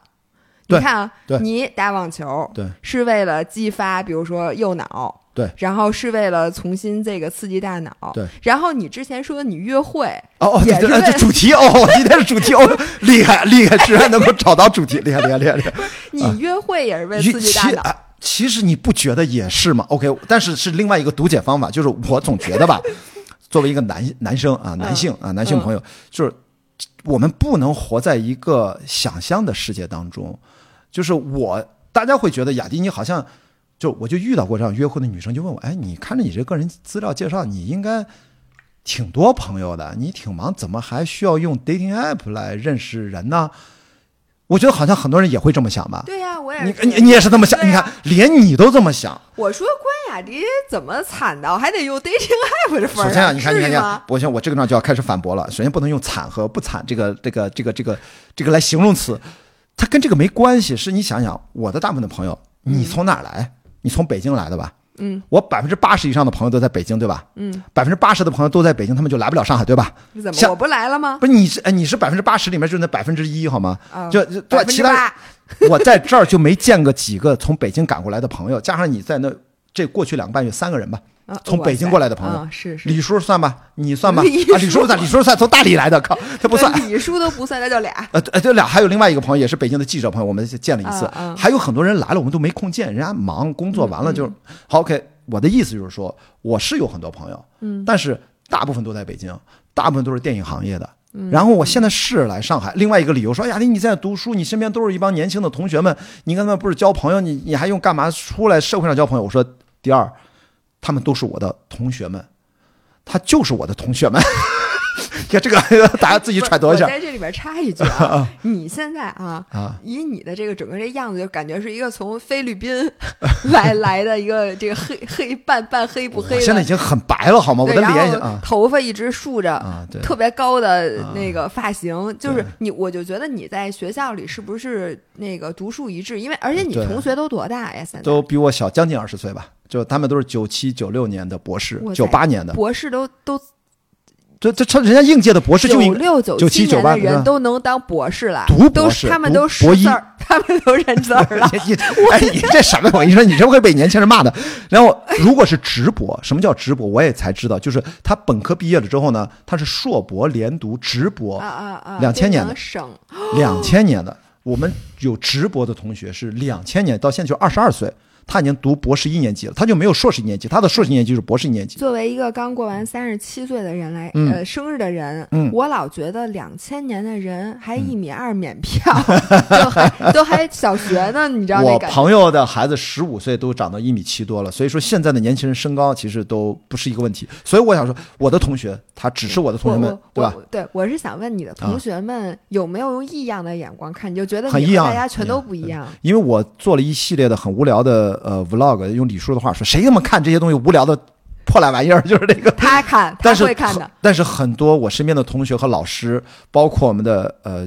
你看啊，你打网球，对，是为了激发，比如说右脑。对，然后是为了重新这个刺激大脑。对，然后你之前说你约会哦，也是这主题哦，今天是主题哦，厉害厉害，居然能够找到主题，厉害厉害厉害厉害。你约会也是为刺激大脑？其实你不觉得也是吗？OK，但是是另外一个读解方法，就是我总觉得吧，作为一个男男生啊，男性啊，男性朋友，就是我们不能活在一个想象的世界当中，就是我大家会觉得雅迪你好像。就我就遇到过这样约会的女生，就问我，哎，你看着你这个人资料介绍，你应该挺多朋友的，你挺忙，怎么还需要用 dating app 来认识人呢？我觉得好像很多人也会这么想吧。对呀，我也你你你也是这么想？你看，连你都这么想。我说关雅迪怎么惨到还得用 dating app 这份首先啊，你看，你看，你看，我先我这个呢就要开始反驳了。首先不能用惨和不惨这个这个这个这个这个来形容词，它跟这个没关系。是你想想，我的大部分的朋友，你从哪来？你从北京来的吧？嗯，我百分之八十以上的朋友都在北京，对吧？嗯，百分之八十的朋友都在北京，他们就来不了上海，对吧？怎么我不来了吗？不是你是哎，你是百分之八十里面就那百分之一好吗？啊，就对其他我在这儿就没见过几个从北京赶过来的朋友，加上你在那这过去两个半月三个人吧，从北京过来的朋友，是是。李叔算吧，你算吧，啊，李叔算，李叔算，从大理来的，靠，他不算。李叔都不算，那就俩。呃呃，这俩还有另外一个朋友，也是北京的记者朋友，我们见了一次。还有很多人来了，我们都没空见，人家忙工作完了就好。OK，我的意思就是说，我是有很多朋友，嗯，但是大部分都在北京，大部分都是电影行业的。然后我现在是来上海，另外一个理由说，雅迪你在读书，你身边都是一帮年轻的同学们，你跟他们不是交朋友，你你还用干嘛出来社会上交朋友？我说第二。他们都是我的同学们，他就是我的同学们。看这个，大家自己揣度一下。我在这里边插一句啊，你现在啊，以你的这个整个这样子，就感觉是一个从菲律宾 来来的一个这个黑黑半半黑不黑。现在已经很白了，好吗？我的脸啊，头发一直竖着啊，特别高的那个发型，就是你，我就觉得你在学校里是不是那个独树一帜？因为而且你同学都多大呀？现在都比我小将近二十岁吧。就他们都是九七九六年的博士，九八年的博士都都，这这人家应届的博士就九六九七九八人都能当博士了，读博士，他们都识字儿，他们都认字儿了。你哎，你这什么？我跟你说，你这会被年轻人骂的。然后，如果是直博，什么叫直博？我也才知道，就是他本科毕业了之后呢，他是硕博连读直博啊啊啊！两千年的省，两千年的，我们有直博的同学是两千年到现在就二十二岁。他已经读博士一年级了，他就没有硕士一年级，他的硕士一年级是博士一年级。作为一个刚过完三十七岁的人来，呃，生日的人，我老觉得两千年的人还一米二免票，都还都还小学呢，你知道我朋友的孩子十五岁都长到一米七多了，所以说现在的年轻人身高其实都不是一个问题。所以我想说，我的同学他只是我的同学们，对吧？对，我是想问你的同学们有没有用异样的眼光看？你就觉得很异样，大家全都不一样。因为我做了一系列的很无聊的。呃，vlog 用李叔的话说，谁他妈看这些东西无聊的破烂玩意儿？就是这个他看，他会看的。但是很多我身边的同学和老师，包括我们的呃，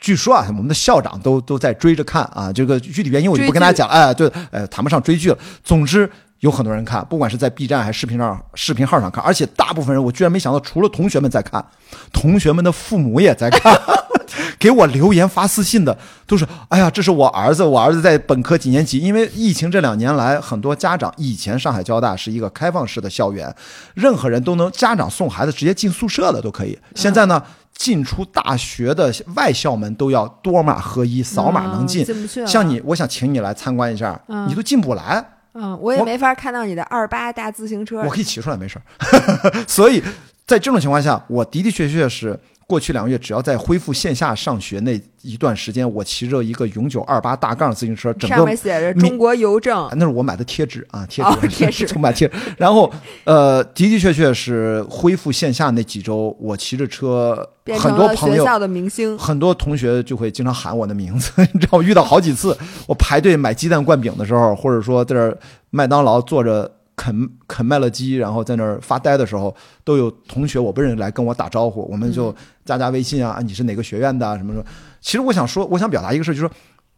据说啊，我们的校长都都在追着看啊。这个具体原因我就不跟大家讲，哎，对，呃，谈不上追剧了。总之有很多人看，不管是在 B 站还是视频上、视频号上看，而且大部分人我居然没想到，除了同学们在看，同学们的父母也在看。给我留言发私信的都是，哎呀，这是我儿子，我儿子在本科几年级。因为疫情这两年来，很多家长以前上海交大是一个开放式的校园，任何人都能家长送孩子直接进宿舍的都可以。现在呢，进出大学的外校门都要多码合一，扫码能进。像你，我想请你来参观一下，你都进不来。嗯，我也没法看到你的二八大自行车。我可以骑出来，没事 所以在这种情况下，我的的确确是。过去两个月，只要在恢复线下上学那一段时间，我骑着一个永久二八大杠自行车，整个上面写着中国邮政，那是我买的贴纸啊，贴纸，贴纸，从买贴纸。然后，呃，的的确确是恢复线下那几周，我骑着车，很多朋友，的明星，很多同学就会经常喊我的名字，你知道，我遇到好几次，我排队买鸡蛋灌饼的时候，或者说在这麦当劳坐着。啃啃麦乐鸡，然后在那儿发呆的时候，都有同学我不认识来跟我打招呼，我们就加加微信啊，你是哪个学院的什么什么。其实我想说，我想表达一个事就是说，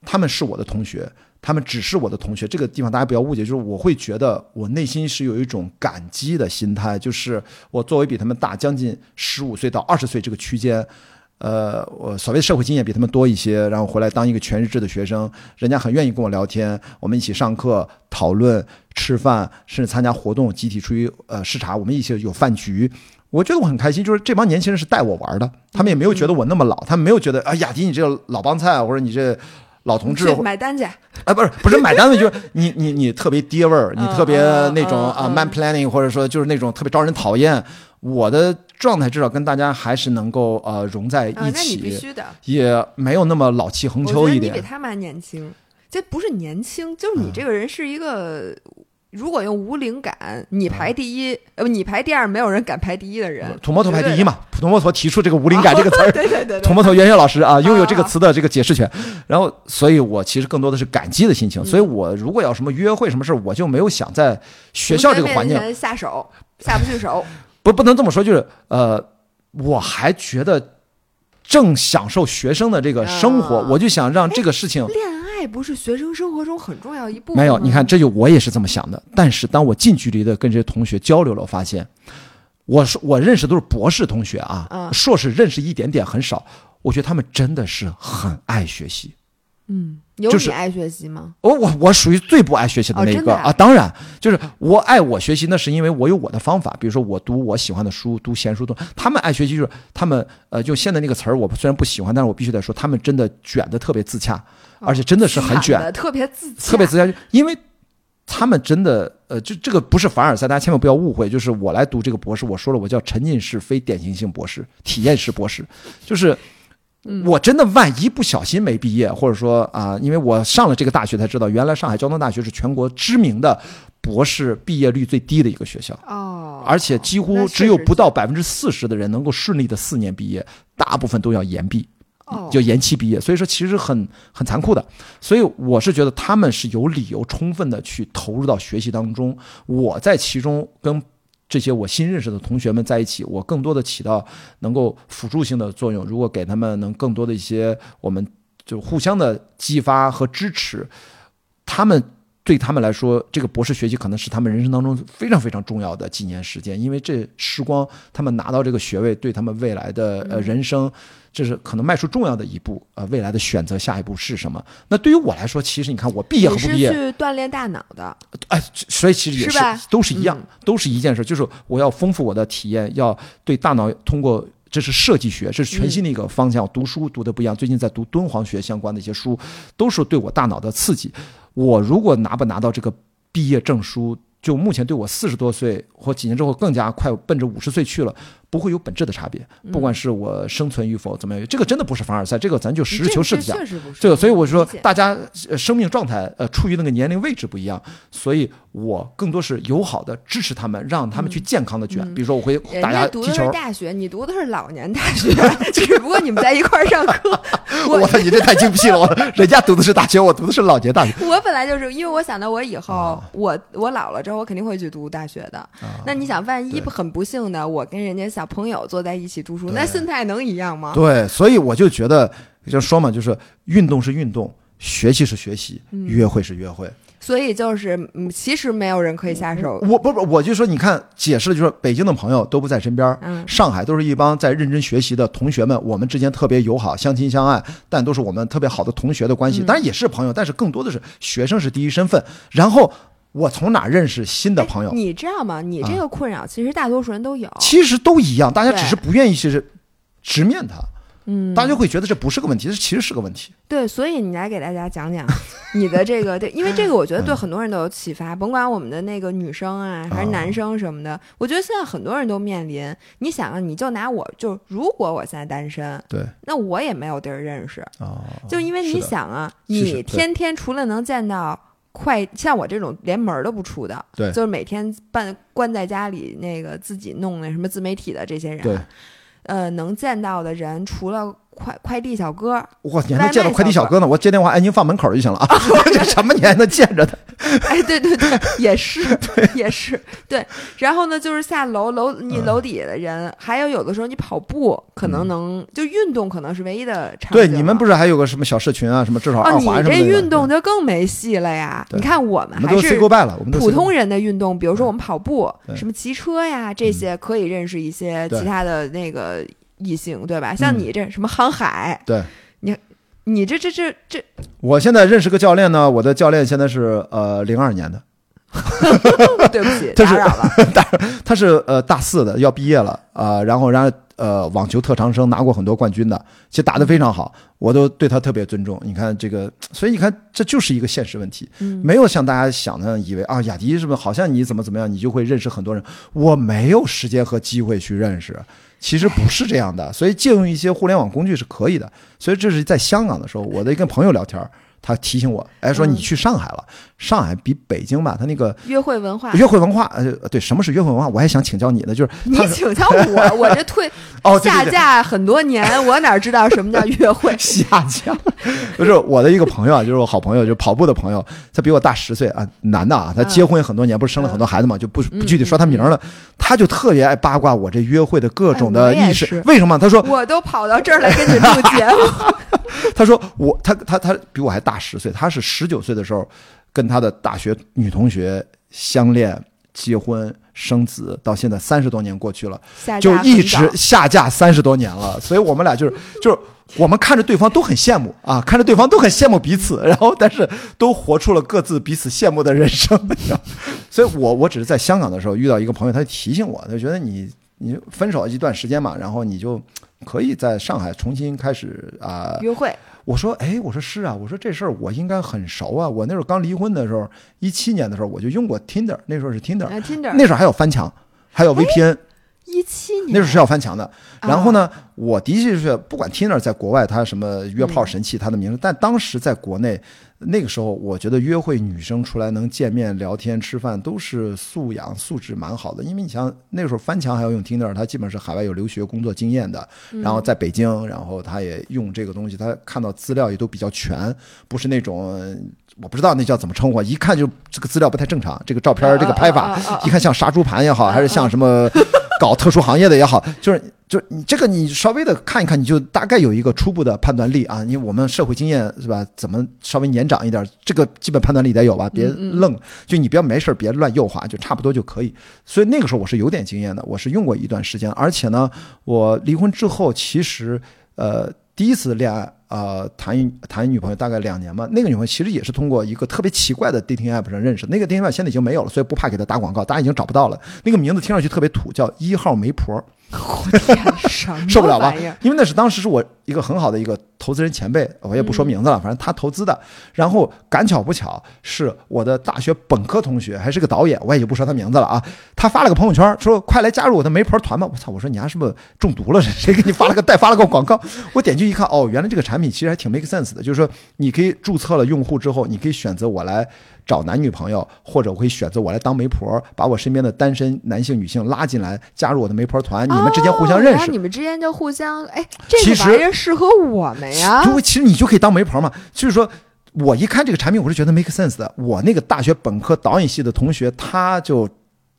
他们是我的同学，他们只是我的同学。这个地方大家不要误解，就是我会觉得我内心是有一种感激的心态，就是我作为比他们大将近十五岁到二十岁这个区间。呃，我所谓社会经验比他们多一些，然后回来当一个全日制的学生，人家很愿意跟我聊天，我们一起上课、讨论、吃饭，甚至参加活动，集体出去呃视察，我们一起有饭局，我觉得我很开心。就是这帮年轻人是带我玩的，他们也没有觉得我那么老，他们没有觉得啊，雅迪你这个老帮菜，或者你这老同志，买单去啊，不是不是买单的，就是你你你特别爹味儿，你特别那种啊 man planning，或者说就是那种特别招人讨厌。我的状态至少跟大家还是能够呃融在一起，必须的，也没有那么老气横秋一点。你比他们还年轻，这不是年轻，就是你这个人是一个，如果用无灵感，你排第一，呃不，你排第二，没有人敢排第一的人。土摩托排第一嘛？土摩托提出这个无灵感这个词儿，对 对对，土摩托袁岳老师啊，拥有这个词的这个解释权。然后，所以我其实更多的是感激的心情。所以我如果要什么约会什么事儿，我就没有想在学校这个环境下手，下不去手。不，不能这么说，就是呃，我还觉得正享受学生的这个生活，我就想让这个事情。恋爱不是学生生活中很重要一部分。没有，你看，这就我也是这么想的。但是当我近距离的跟这些同学交流了，我发现，我说我认识都是博士同学啊，硕士认识一点点很少。我觉得他们真的是很爱学习，嗯，有你爱学习吗？我我我属于最不爱学习的那一个、哦啊啊！当然，就是我爱我学习，那是因为我有我的方法。比如说，我读我喜欢的书，读闲书，读他们爱学习，就是他们呃，就现在那个词儿，我虽然不喜欢，但是我必须得说，他们真的卷的特别自洽，而且真的是很卷，的特别自洽特别自洽，因为他们真的呃，就这个不是凡尔赛，大家千万不要误会，就是我来读这个博士，我说了，我叫沉浸式非典型性博士，体验式博士，就是。我真的万一不小心没毕业，或者说啊、因为我上了这个大学才知道，原来上海交通大学是全国知名的博士毕业率最低的一个学校，哦，而且几乎只有不到百分之四十的人能够顺利的四年毕业，大部分都要延毕。哦就延期毕业，所以说其实很很残酷的。所以我是觉得他们是有理由充分的去投入到学习当中。我在其中跟这些我新认识的同学们在一起，我更多的起到能够辅助性的作用。如果给他们能更多的一些我们就互相的激发和支持，他们。对他们来说，这个博士学习可能是他们人生当中非常非常重要的几年时间，因为这时光，他们拿到这个学位，对他们未来的呃人生，这是可能迈出重要的一步。呃，未来的选择下一步是什么？那对于我来说，其实你看，我毕业和不毕业，去锻炼大脑的，哎，所以其实也是吧都是一样，嗯都是一件事，就是我要丰富我的体验，要对大脑通过。这是设计学，这是全新的一个方向。读书读的不一样，最近在读敦煌学相关的一些书，都是对我大脑的刺激。我如果拿不拿到这个毕业证书，就目前对我四十多岁或几年之后更加快奔着五十岁去了，不会有本质的差别。不管是我生存与否怎么样，这个真的不是凡尔赛，这个咱就实事求是的讲这。个，所以我说大家呃生命状态呃处于那个年龄位置不一样，所以我更多是友好的支持他们，让他们去健康的卷。比如说我会大家读的是家踢球，大学，你读的是老年大学，只不过你们在一块儿上课。我我操，你这太精辟了！我 人家读的是大学，我读的是老年大学。我本来就是因为我想到我以后、啊我我老了之后，我肯定会去读大学的。那你想，万一对很不幸的，我跟人家小朋友坐在一起读书，那心态能一样吗？对，所以我就觉得就说嘛，就是运动是运动，学习是学习，嗯约会是约会。所以就是，嗯，其实没有人可以下手。我不不，我就说，你看，解释的就是北京的朋友都不在身边，嗯上海都是一帮在认真学习的同学们，我们之间特别友好，相亲相爱，但都是我们特别好的同学的关系，嗯当然也是朋友，但是更多的是学生是第一身份。然后我从哪认识新的朋友？哎，你知道吗？你这个困扰其实大多数人都有。其实都一样，大家只是不愿意去直面它，嗯，大家会觉得这不是个问题，这其实是个问题。对，所以你来给大家讲讲 你的这个，对，因为这个我觉得对嗯很多人都有启发，甭管我们的那个女生啊，还是男生什么的，我觉得现在很多人都面临，你想啊，你就拿我就，如果我现在单身，对。那我也没有地儿认识，啊，就因为你想啊，你天天除了能见到。快像我这种连门都不出的，对就是每天办关在家里那个自己弄那什么自媒体的这些人，对，呃，能见到的人除了快快递小哥，我你还能见到快递小哥呢，我接电话，哎，您放门口就行了啊，这什么你还能见着他？哎，对对对，也是，也是，对。然后呢，就是下楼楼你楼底下的人，还有有的时候你跑步，可能能、就运动，可能是唯一的场景对，你们不是还有个什么小社群啊，什么至少哦，二你环什么的那个这运动就更没戏了呀！你看我们还是普通人的运动，比如说我们跑步，什么骑车呀，这些可以认识一些其他的那个异性，对吧？像嗯你这什么航海，对。你你这这这这，我现在认识个教练呢，我的教练现在是呃零二年的，对不起，打扰了。他是呃大四的，要毕业了啊、呃然后然后呃网球特长生拿过很多冠军的，其实打得非常好，我都对他特别尊重。你看这个，所以你看这就是一个现实问题，嗯没有像大家想的以为啊雅迪是不是好像你怎么怎么样，你就会认识很多人，我没有时间和机会去认识。其实不是这样的，所以借用一些互联网工具是可以的。所以这是在香港的时候，我在跟朋友聊天儿，他提醒我，哎，说嗯。你去上海了，上海比北京吧，他那个约会文化，约会文化，呃，对，什么是约会文化？我还想请教你呢，就是你请教我，我这退哦，下架很多年，我哪知道什么叫约会？下架，不是我的一个朋友啊，就是我好朋友，就是跑步的朋友，他比我大十岁啊，男的啊，他结婚很多年，不是生了很多孩子嘛，就不不具体说他名了，他就特别爱八卦我这约会的各种的意识是，为什么？他说我都跑到这儿来跟你录节目，他说我他他他比我还大十岁，他是十九岁的时候跟他的大学女同学相恋。结婚生子，到现在三十多年过去了，就一直下嫁三十多年了，所以我们俩就是就是我们看着对方都很羡慕啊，看着对方都很羡慕彼此，然后但是都活出了各自彼此羡慕的人生。你知道所以我我只是在香港的时候遇到一个朋友，他就提醒我，他就觉得你你分手一段时间嘛，然后你就可以在上海重新开始啊、约会，我说，哎，我说是啊，我说这事儿我应该很熟啊。我那时候刚离婚的时候，一七年的时候我就用过 Tinder，那时候是 Tinder，啊，Tinder 那时候还有翻墙，还有 VPN，一七年那时候是要翻墙的。然后啊呢，我的确是不管 Tinder 在国外它什么约炮神器，它的名字，但当时在国内那个时候，我觉得约会女生出来能见面、聊天、吃饭都是素养素质蛮好的。因为你想那个时候翻墙还要用 Tinder，他基本是海外有留学工作经验的，然后在北京，然后他也用这个东西，他看到资料也都比较全，不是那种。我不知道那叫怎么称呼，一看就这个资料不太正常，这个照片这个拍法一看像杀猪盘也好，还是像什么搞特殊行业的也好，就是就是你这个你稍微的看一看，你就大概有一个初步的判断力啊。因为我们社会经验是吧，怎么稍微年长一点，这个基本判断力得有吧，别愣，就你不要没事儿别乱右滑，就差不多就可以。所以那个时候我是有点经验的，我是用过一段时间，而且呢，我离婚之后其实呃第一次恋爱。呃，谈一谈一女朋友大概两年嘛，那个女朋友其实也是通过一个特别奇怪的 dating app 上认识，那个 dating app 现在已经没有了，所以不怕给她打广告，大家已经找不到了。那个名字听上去特别土，叫一号媒婆。天，受不了吧？因为那是当时是我一个很好的一个投资人前辈，我也不说名字了，反正他投资的。然后赶巧不巧是我的大学本科同学，还是个导演，我也就不说他名字了啊。他发了个朋友圈说：“快来加入我的媒婆团吧！”我操！我说你丫是不是中毒了？谁给你发了个代发了个广告？我点进去一看，哦，原来这个产品其实还挺 make sense 的，就是说你可以注册了用户之后，你可以选择我来。找男女朋友，或者我可以选择我来当媒婆，把我身边的单身男性、女性拉进来，加入我的媒婆团，你们之间互相认识哦。你们之间就互相，哎，这其实个玩意儿适合我们呀。对，其实你就可以当媒婆嘛。就是说，我一看这个产品，我是觉得 make sense 的。我那个大学本科导演系的同学，他就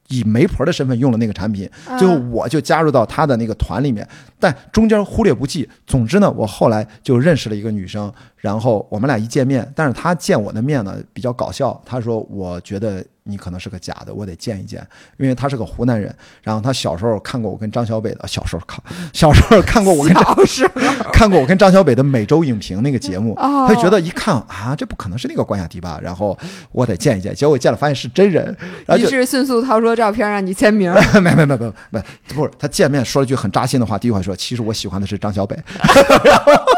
以媒婆的身份用了那个产品，啊最后我就加入到他的那个团里面，但中间忽略不计。总之呢，我后来就认识了一个女生，然后我们俩一见面，但是她见我的面呢比较搞笑，她说我觉得。你可能是个假的，我得见一见，因为他是个湖南人。然后他小时候看过我跟张小北的，小时候看，小时候看过我跟张小时候看过我跟张小北的每周影评那个节目，哦他就觉得一看啊，这不可能是那个关雅迪吧？然后我得见一见，结果我见了发现是真人，然后于是迅速掏出照片让你签名。没没没没没不是他见面说了句很扎心的话，第一句话说其实我喜欢的是张小北，你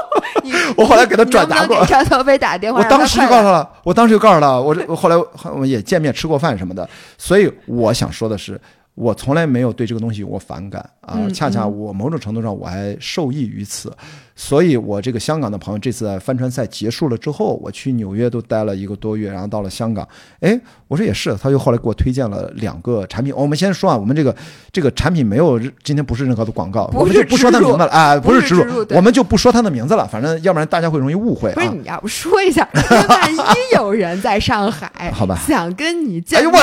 我后来给他转达过能能给张小飞打电话，我当时就告诉他他了，我当时就告诉他，我后来我们也见面吃过饭什么的，所以我想说的是。我从来没有对这个东西有过反感啊，嗯恰恰我某种程度上我还受益于此，所以我这个香港的朋友这次在帆船赛结束了之后，我去纽约都待了一个多月，然后到了香港，哎，我说也是，他又后来给我推荐了两个产品。我们先说啊，我们这个这个产品没有今天不是任何的广告，我们就不说它的名字了 啊，不是是植植入我们就不说它的名字了，反正要不然大家会容易误会啊。不是你要不说一下，万一有人在上海，好吧。想跟你哎见呦面，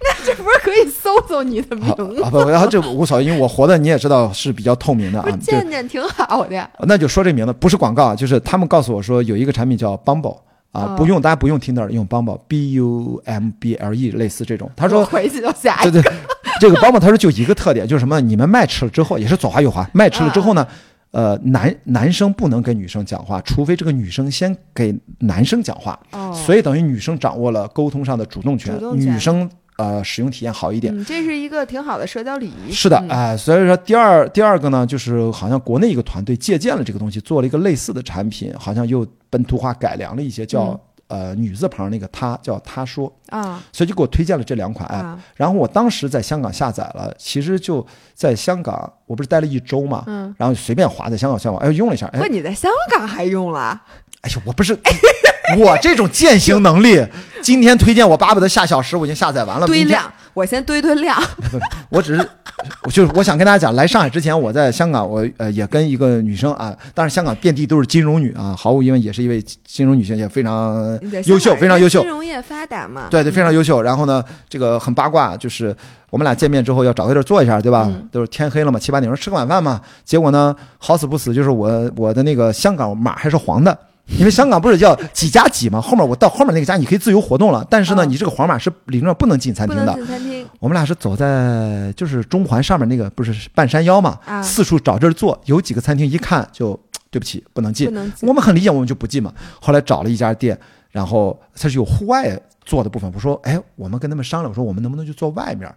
那这不是可以搜搜你的名好字？啊不，然后这无所谓，因为我活的你也知道是比较透明的。啊见见挺好的。那就说这名字不是广告啊，就是他们告诉我说有一个产品叫 Bumble 啊哦，不用大家不用听那儿用 Bumble，B U M B L E 类似这种。他说回去就下对一个。对，这个 Bumble 他说就一个特点，就是什么？你们 match 了之后也是左滑右滑，match 了之后呢？呃，男男生不能跟女生讲话，除非这个女生先给男生讲话，哦所以等于女生掌握了沟通上的主动权，主动权女生呃使用体验好一点。嗯，这是一个挺好的社交礼仪。是的，嗯哎、所以说第二第二个呢，就是好像国内一个团队借鉴了这个东西，做了一个类似的产品，好像又本土化改良了一些，叫、嗯呃女字旁那个他，叫他说，啊所以就给我推荐了这两款 app。啊，然后我当时在香港下载了，其实就在香港，我不是待了一周嘛，嗯，然后随便划在香港上网，哎，用了一下，哎不，，你在香港还用了？哎呀，我不是 我这种践行能力，今天推荐我巴不得下小时我已经下载完了，堆量，我先堆堆量。我只是，我就是我想跟大家讲，来上海之前，我在香港，我呃也跟一个女生啊，当然香港遍地都是金融女啊，毫无疑问也是一位金融女性，也非常优秀，非常优秀金，融业发达嘛。对对，非常优秀。然后呢，这个很八卦，就是我们俩见面之后要找个地儿坐一下，对吧？嗯都是天黑了嘛，七八点钟吃个晚饭嘛。结果呢，好死不死，就是我我的那个香港码还是黄的。因为香港不是叫几加几吗，后面我到后面那个家你可以自由活动了，但是呢，嗯你这个黄码是理论上不能进餐厅的。餐厅。我们俩是走在就是中环上面那个不是半山腰嘛，啊四处找地儿坐，有几个餐厅一看就对不起不能进不，能我们很理解，我们就不进嘛。后来找了一家店，然后它是有户外坐的部分，我说哎，我们跟他们商量，我说我们能不能就坐外面。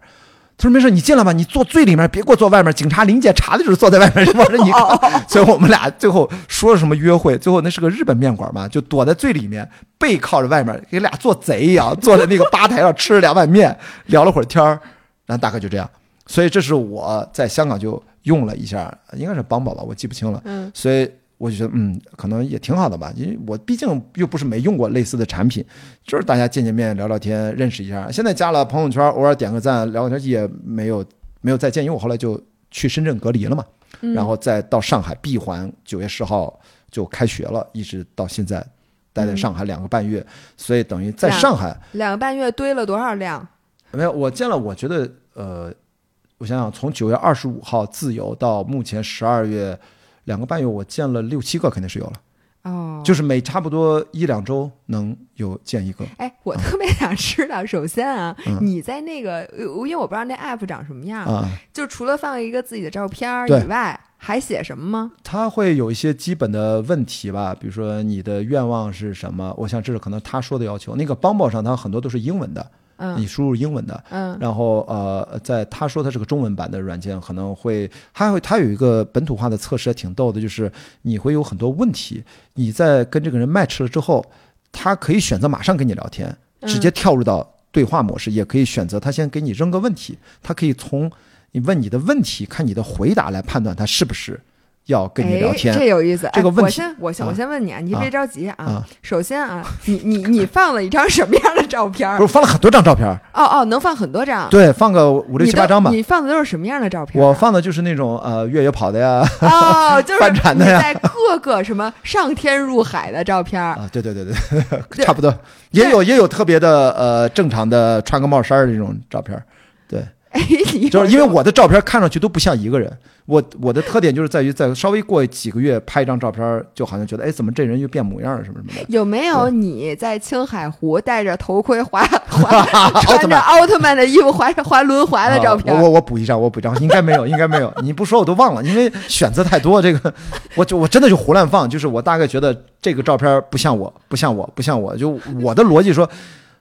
他说没事，你进来吧，你坐最里面，别给我坐外面。警察临检查的就是坐在外面，我说你看，所以我们俩最后说了什么约会，最后那是个日本面馆嘛，就躲在最里面，背靠着外面，给俩做贼一样，坐在那个吧台上吃了两碗面，聊了会儿天儿，然后大概就这样。所以这是我在香港就用了一下，应该是邦宝吧，我记不清了。嗯，所以我就觉得，嗯，可能也挺好的吧，因为我毕竟又不是没用过类似的产品，就是大家见见面、聊聊天、认识一下。现在加了朋友圈，偶尔点个赞、聊聊天，也没有没有再见，因为我后来就去深圳隔离了嘛，嗯然后再到上海闭环，九月十号就开学了，一直到现在待在上海两个半月，所以等于在上海两个半月堆了多少量？没有我见了，我觉得呃，我想想，从九月二十五号自由到目前十二月两个半月，我见了六七个，肯定是有了。哦，就是每差不多一两周能有见一个。哎，我特别想知道，首先啊，嗯你在那个，呃因为我不知道那 app 长什么样，啊，就除了放一个自己的照片以外，还写什么吗？他会有一些基本的问题吧，比如说你的愿望是什么？我想这是可能他说的要求。那个帮宝上它很多都是英文的，你嗯输入英文的。嗯然后呃，在他说它是个中文版的软件，可能会还会他有一个本土化的测试，还挺逗的，就是你会有很多问题，你在跟这个人 match 了之后，他可以选择马上跟你聊天，直接跳入到对话模式，也可以选择他先给你扔个问题，他可以从你问你的问题看你的回答来判断他是不是要跟你聊哎，天。这有意思。这个问题哎我先，我先，啊我先问你啊，你啊别着急啊。啊首先啊，你你你放了一张什么样的照片不？是放了很多张照片，哦哦，能放很多张。对，放个五六七八张吧。你放的都是什么样的照片啊？我放的就是那种呃越野跑的呀，哦，就是翻船的呀在各个什么上天入海的照片。啊，对对对对，差不多，也有也有特别的呃正常的穿个帽衫儿的这种照片，对，就是因为我的照片看上去都不像一个人，我我的特点就是在于在稍微过几个月拍一张照片，就好像觉得哎怎么这人又变模样了什么什么的。有没有你在青海湖戴着头盔滑 滑穿着奥特曼的衣服滑滑轮滑的照片啊？我我我补一张，我补一张，应该没有，应该没有。你不说我都忘了，因为选择太多，这个我就我真的就胡乱放，就是我大概觉得这个照片不像我，不像我，不像我，就我的逻辑说。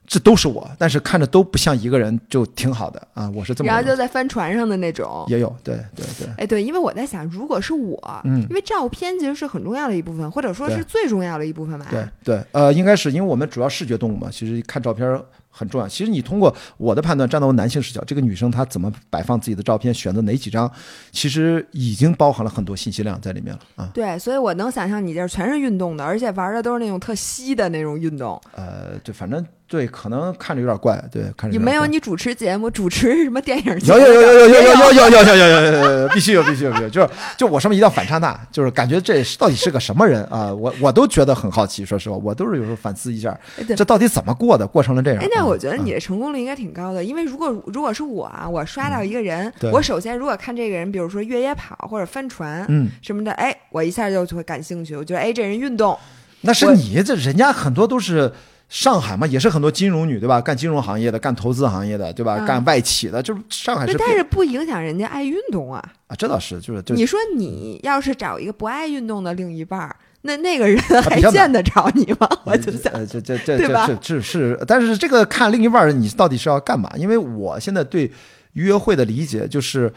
这都是我，但是看着都不像一个人，就挺好的啊！我是这么然后就在帆船上的那种。也有，对对对，哎，对，因为我在想，如果是我，嗯因为照片其实是很重要的一部分，或者说是最重要的一部分吧。对对，呃，应该是因为我们主要视觉动物嘛，其实看照片很重要。其实你通过我的判断，站到男性视角，这个女生她怎么摆放自己的照片，选择哪几张，其实已经包含了很多信息量在里面了啊。对，所以我能想象你这全是运动的，而且玩的都是那种特稀的那种运动。呃，就反正对，可能看着有点怪，对，看着你没有你主持节目，主持什么电影节有？有有有有有有有有有有有有有有，必须有必须有必须有，就是就我上面一定要反差大，就是感觉这到底是个什么人啊？我我都觉得很好奇，说实话，我都是有时候反思一下，这到底怎么过的，过成了这样。哎，那啊我觉得你啊的成功率应该挺高的，因为如果如果是我啊，我刷到一个人，对我首先如果看这个人，比如说越野跑或者帆船嗯，什么的，哎，我一下就会感兴趣，我觉得哎，这人运动，那是你这人家很多都是。上海嘛，也是很多金融女，对吧？干金融行业的，干投资行业的，对吧？嗯干外企的，就是上海是，但是不影响人家爱运动啊。啊，这倒是，就是就你说你要是找一个不爱运动的另一半儿，那那个人还见得着你吗？我 就想，呃，这这这对吧这这是是，但是这个看另一半儿你到底是要干嘛？因为我现在对约会的理解就是，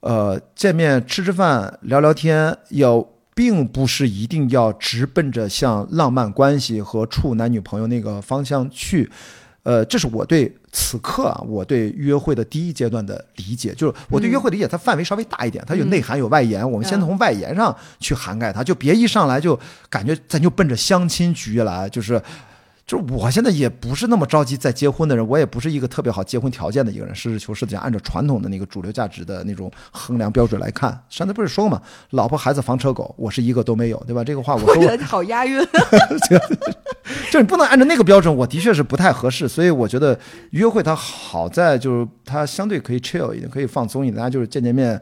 呃，见面吃吃饭聊聊天，要并不是一定要直奔着像浪漫关系和处男女朋友那个方向去。呃，这是我对此刻啊，我对约会的第一阶段的理解，就是我对约会理解，它范围稍微大一点，它有内涵有外延，我们先嗯从外延上去涵盖它，就别一上来就感觉咱就奔着相亲局来，就是。就是我现在也不是那么着急再结婚的人，我也不是一个特别好结婚条件的一个人，实事求是的讲，按照传统的那个主流价值的那种衡量标准来看，上次不是说嘛，老婆孩子房车狗，我是一个都没有，对吧？这个话我说过我觉得好押韵。就是你不能按照那个标准，我的确是不太合适。所以我觉得约会它好在就是它相对可以 chill 一点，可以放松一点，大家就是见见面，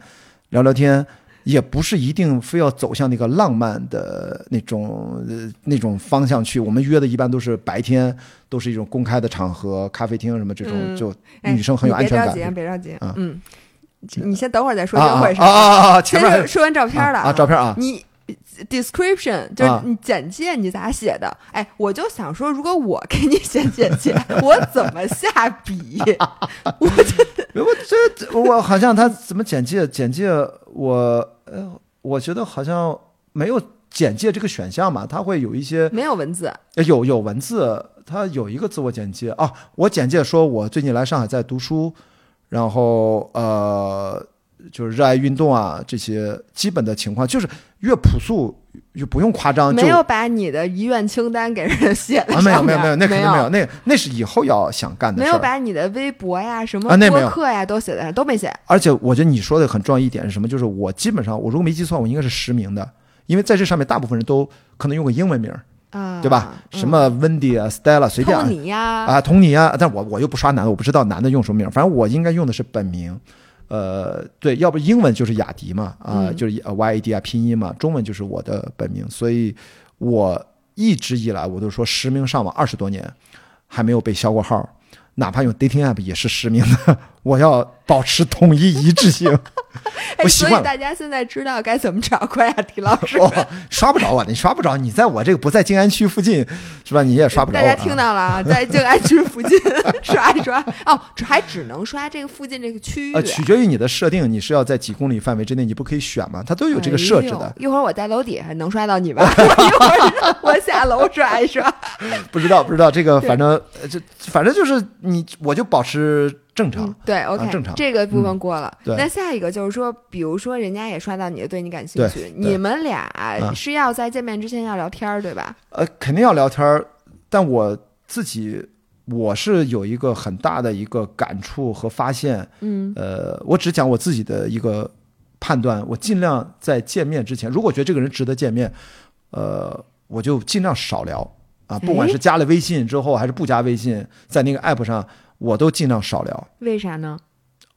聊聊天，也不是一定非要走向那个浪漫的那种呃那种方向去。我们约的一般都是白天，都是一种公开的场合，咖啡厅什么这种，嗯就哎女生很有安全感。别着急啊，别着急啊，嗯，你先等会儿再说约会啥。啊啊啊！前面还先说说完照片了啊啊照片啊你 description 就是啊你简介你咋写的？哎，我就想说，如果我给你写简介，我怎么下笔？我这我这我好像他怎么简介简介我呃，我觉得好像没有简介这个选项嘛，它会有一些没有文字，呃有有文字，它有一个自我简介啊。我简介说我最近来上海在读书，然后呃就是热爱运动啊这些基本的情况，就是越朴素就不用夸张，就没有把你的遗愿清单给人写在啊上面，没有没有没有，那肯定没没有，那那是以后要想干的没事儿。有把你的微博呀、什么播客呀都写在上，都没写。而且我觉得你说的很重要一点是什么？就是我基本上我如果没记错，我应该是实名的，因为在这上面大部分人都可能用个英文名对吧？嗯什么 Wendy 啊、Stella 随便啊啊，佟你啊，但我我又不刷男的，我不知道男的用什么名，反正我应该用的是本名。呃，对，要不英文就是雅迪嘛，啊、嗯。就是 Y A D 啊，拼音嘛，中文就是我的本名，所以我一直以来我都说实名上网二十多年，还没有被销过号，哪怕用 dating app 也是实名的，我要保持统一一致性。哎，我习惯了所以大家现在知道该怎么找关雅迪老师。哦，刷不着我，你刷不着，你在我这个不在静安区附近，是吧？你也刷不着我、啊。大家听到了啊，在静安区附近刷一刷哦，这还只能刷这个附近这个区域。呃，取决于你的设定，你是要在几公里范围之内，你不可以选吗？它都有这个设置的。哎一会儿我在楼底下能刷到你吧？我一会儿我下楼刷一刷。不知道，不知道这个，反正呃这反正就是你，我就保持正常。嗯，对，OK，、正常这个部分过了。对那下一个就是说，比如说人家也刷到你的，对你感兴趣，你们俩嗯是要在见面之前要聊天儿，对吧？呃，肯定要聊天儿，但我自己我是有一个很大的一个感触和发现。嗯呃，我只讲我自己的一个判断，我尽量在见面之前，如果觉得这个人值得见面，呃，我就尽量少聊啊，不管哎是加了微信之后还是不加微信，在那个 app 上，我都尽量少聊。为啥呢？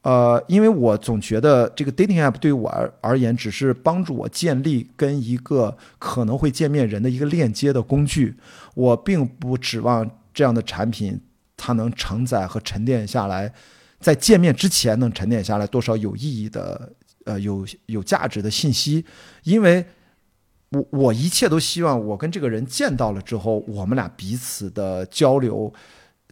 呃，因为我总觉得这个 dating app 对于我而而言，只是帮助我建立跟一个可能会见面人的一个链接的工具。我并不指望这样的产品它能承载和沉淀下来，在见面之前能沉淀下来多少有意义的、呃有有价值的信息，因为。我我一切都希望我跟这个人见到了之后，我们俩彼此的交流、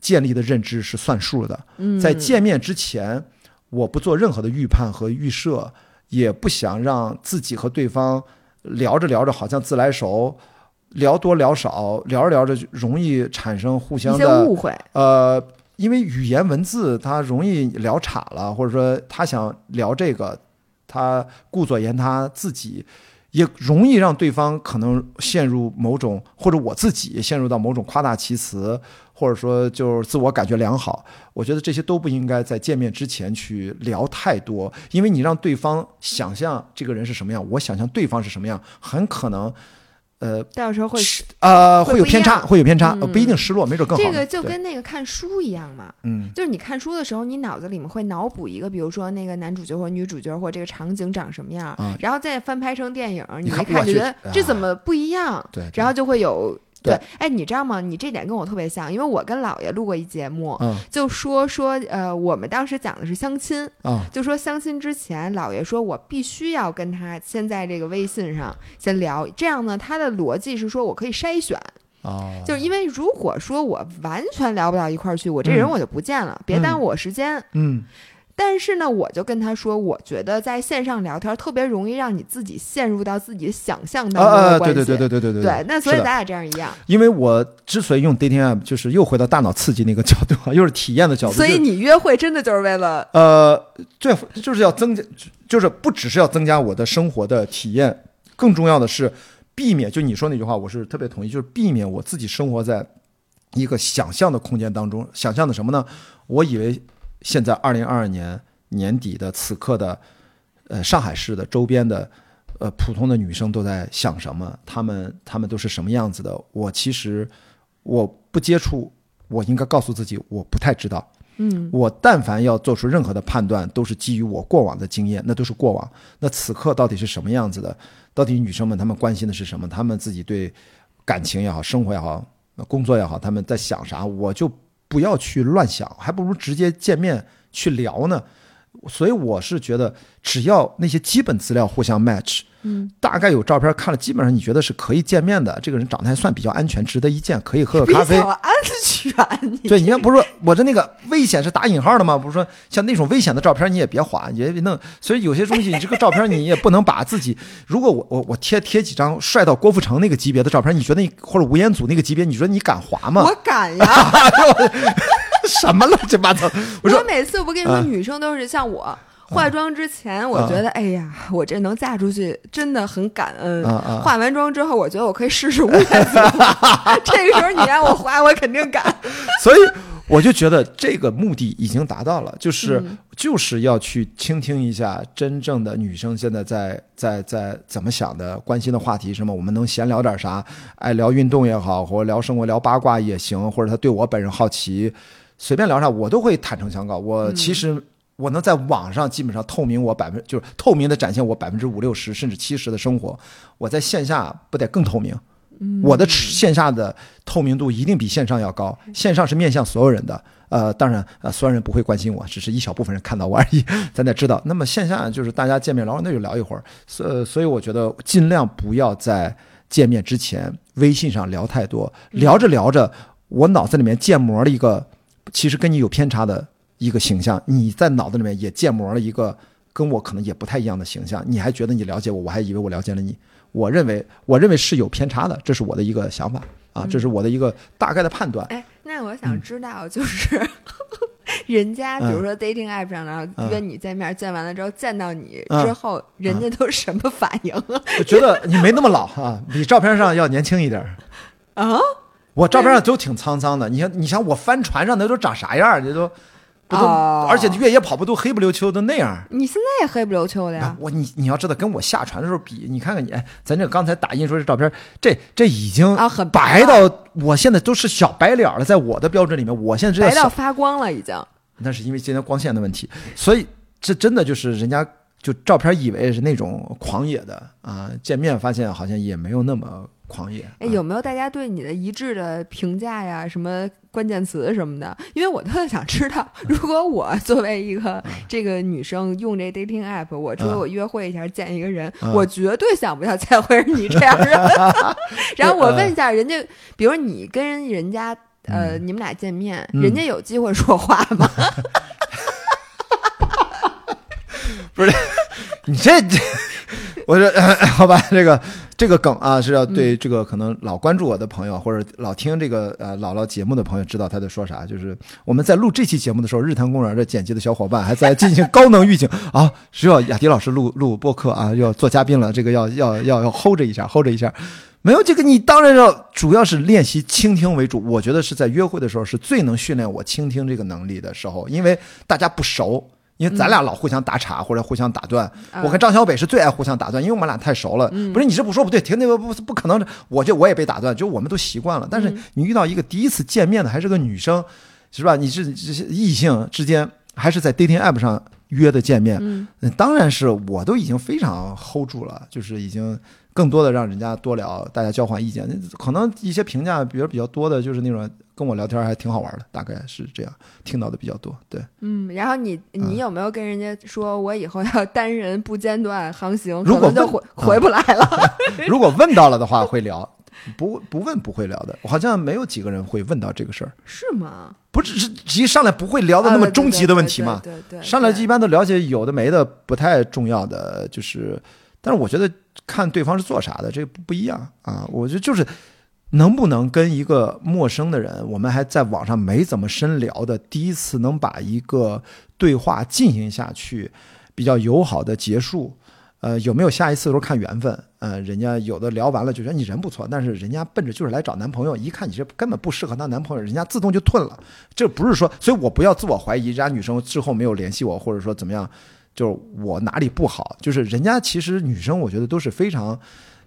建立的认知是算数的。嗯，在见面之前，我不做任何的预判和预设，也不想让自己和对方聊着聊着好像自来熟，聊多聊少，聊着聊着就容易产生互相的误会。呃，因为语言文字它容易聊岔了，或者说他想聊这个，他顾左言他自己。也容易让对方可能陷入某种，或者我自己陷入到某种夸大其词，或者说就是自我感觉良好。我觉得这些都不应该在见面之前去聊太多，因为你让对方想象这个人是什么样，我想象对方是什么样，很可能，呃到时候会呃会会有偏差，会有偏差，嗯呃不一定失落，没准更好。这个就跟那个看书一样嘛，嗯就是你看书的时候，你脑子里面会脑补一个，比如说那个男主角或女主角或这个场景长什么样，啊然后再翻拍成电影，你一看就觉得这怎么不一样，对，对然后就会有。对。哎，你知道吗？你这点跟我特别像，因为我跟姥爷录过一节目，嗯。就说说呃，我们当时讲的是相亲，啊就说相亲之前，姥爷说我必须要跟他先在这个微信上先聊，这样呢，他的逻辑是说我可以筛选，啊，就是因为如果说我完全聊不到一块儿去，我这人嗯。我就不见了，别耽误我时间。嗯但是呢，我就跟他说，我觉得在线上聊天特别容易让你自己陷入到自己想象啊当中的啊，关系。对对对对对对对那所以咱俩这样一样，因为我之所以用 dating app，就是又回到大脑刺激那个角度啊，又是体验的角度。所以你约会真的就是为了呃，最就是要增加，就是不只是要增加我的生活的体验，更重要的是避免，就你说那句话，我是特别同意，就是避免我自己生活在一个想象的空间当中。想象的什么呢？我以为现在二零二二年年底的此刻的，呃，上海市的周边的。呃，普通的女生都在想什么？她们她们都是什么样子的？我其实我不接触，我应该告诉自己我不太知道。嗯，我但凡要做出任何的判断，都是基于我过往的经验，那都是过往。那此刻到底是什么样子的？到底女生们她们关心的是什么？她们自己对感情也好，生活也好，工作也好，她们在想啥？我就不要去乱想，还不如直接见面去聊呢。所以我是觉得，只要那些基本资料互相 match，嗯，大概有照片看了，基本上你觉得是可以见面的。这个人长得还算比较安全，值得一见，可以喝个咖啡。安全，对，你看不是说我这那个危险是打引号的吗？不是说像那种危险的照片你也别划，也别弄。所以有些东西，你这个照片你也不能把自己。如果我我我贴贴几张 帅到郭富城那个级别的照片，你觉得你或者吴彦祖那个级别，你说你敢划吗？我敢呀。什么乱七八糟！我说每次我跟你说，女生都是像我化妆之前，我觉得哎呀，我这能嫁出去真的很感恩。化完妆之后，我觉得我可以试试吴彦祖。这个时候你让我花，我肯定敢。所以我就觉得这个目的已经达到了，就是就是要去倾听一下真正的女生现在在在在怎么想的，关心的话题什么，我们能闲聊点啥？爱聊运动也好，或者聊生活、聊八卦也行，或者她对我本人好奇。随便聊啥，我都会坦诚相告。我其实我能在网上基本上透明我百分就是透明的展现我百分之五六十甚至七十的生活。我在线下不得更透明？我的线下的透明度一定比线上要高。线上是面向所有人的，呃，当然呃，所有人不会关心我，只是一小部分人看到我而已。咱得知道，那么线下就是大家见面聊，那就聊一会儿。所所以我觉得尽量不要在见面之前微信上聊太多。聊着聊着，我脑子里面建模了一个。其实跟你有偏差的一个形象，你在脑子里面也建模了一个跟我可能也不太一样的形象，你还觉得你了解我，我还以为我了解了你。我认为，我认为是有偏差的，这是我的一个想法啊，这是我的一个大概的判断。哎，那我想知道，就是 人家比如说 dating app 上然后约你见面，见完了之后见到你之后，人家都什么反应啊？我觉得你没那么老啊，比照片上要年轻一点啊。我照片上都挺沧桑的，你看，你想我帆船上那都长啥样？这都不都，而且越野跑步都黑不溜秋的那样。你现在也黑不溜秋的呀？我你你要知道，跟我下船的时候比，你看看你，咱这刚才打印出这照片，这这已经啊很白到，我现在都是小白脸了，在我的标准里面，我现在白到发光了已经。那是因为今天光线的问题，所以这真的就是人家就照片以为是那种狂野的啊，见面发现好像也没有那么。狂野，哎，有没有大家对你的一致的评价呀？什么关键词什么的？因为我特别想知道，如果我作为一个这个女生用这 dating app，我说我约会一下见一个人，我绝对想不到再会是你这样人。然后我问一下人家，比如你跟人家呃，你们俩见面，人家有机会说话吗？不是，你这这，我说好吧，这个。这个梗啊，是要对这个可能老关注我的朋友，或者老听这个呃姥姥节目的朋友知道他在说啥。就是我们在录这期节目的时候，日坛公园的剪辑的小伙伴还在进行高能预警 啊，需要雅迪老师录录播客啊，要做嘉宾了，这个要要要要 hold 着一下，hold 着一下。没有这个，你当然要主要是练习倾听为主。我觉得是在约会的时候是最能训练我倾听这个能力的时候，因为大家不熟。因为咱俩老互相打岔或者互相打断，我跟张小北是最爱互相打断，因为我们俩太熟了。不是你这不说不对，停停不不不可能，我就我也被打断，就我们都习惯了。但是你遇到一个第一次见面的还是个女生，是吧？你是这些异性之间还是在 dating app 上约的见面？嗯，当然是我都已经非常 hold 住了，就是已经更多的让人家多聊，大家交换意见。可能一些评价比如比较多的就是那种。跟我聊天还挺好玩的，大概是这样听到的比较多。对，嗯，然后你你有没有跟人家说，我以后要单人不间断航行？如果就回回不来了。如果问到了的话会聊，不不问不会聊的。好像没有几个人会问到这个事儿。是吗？不只是一上来不会聊的那么终极的问题嘛？对对。上来一般都了解有的没的，不太重要的，就是。但是我觉得看对方是做啥的，这不不一样啊。我觉得就是。能不能跟一个陌生的人，我们还在网上没怎么深聊的，第一次能把一个对话进行下去，比较友好的结束，呃，有没有下一次都看缘分。呃，人家有的聊完了就觉得你人不错，但是人家奔着就是来找男朋友，一看你这根本不适合当男朋友，人家自动就退了。这不是说，所以我不要自我怀疑，人家女生之后没有联系我，或者说怎么样，就是我哪里不好，就是人家其实女生我觉得都是非常。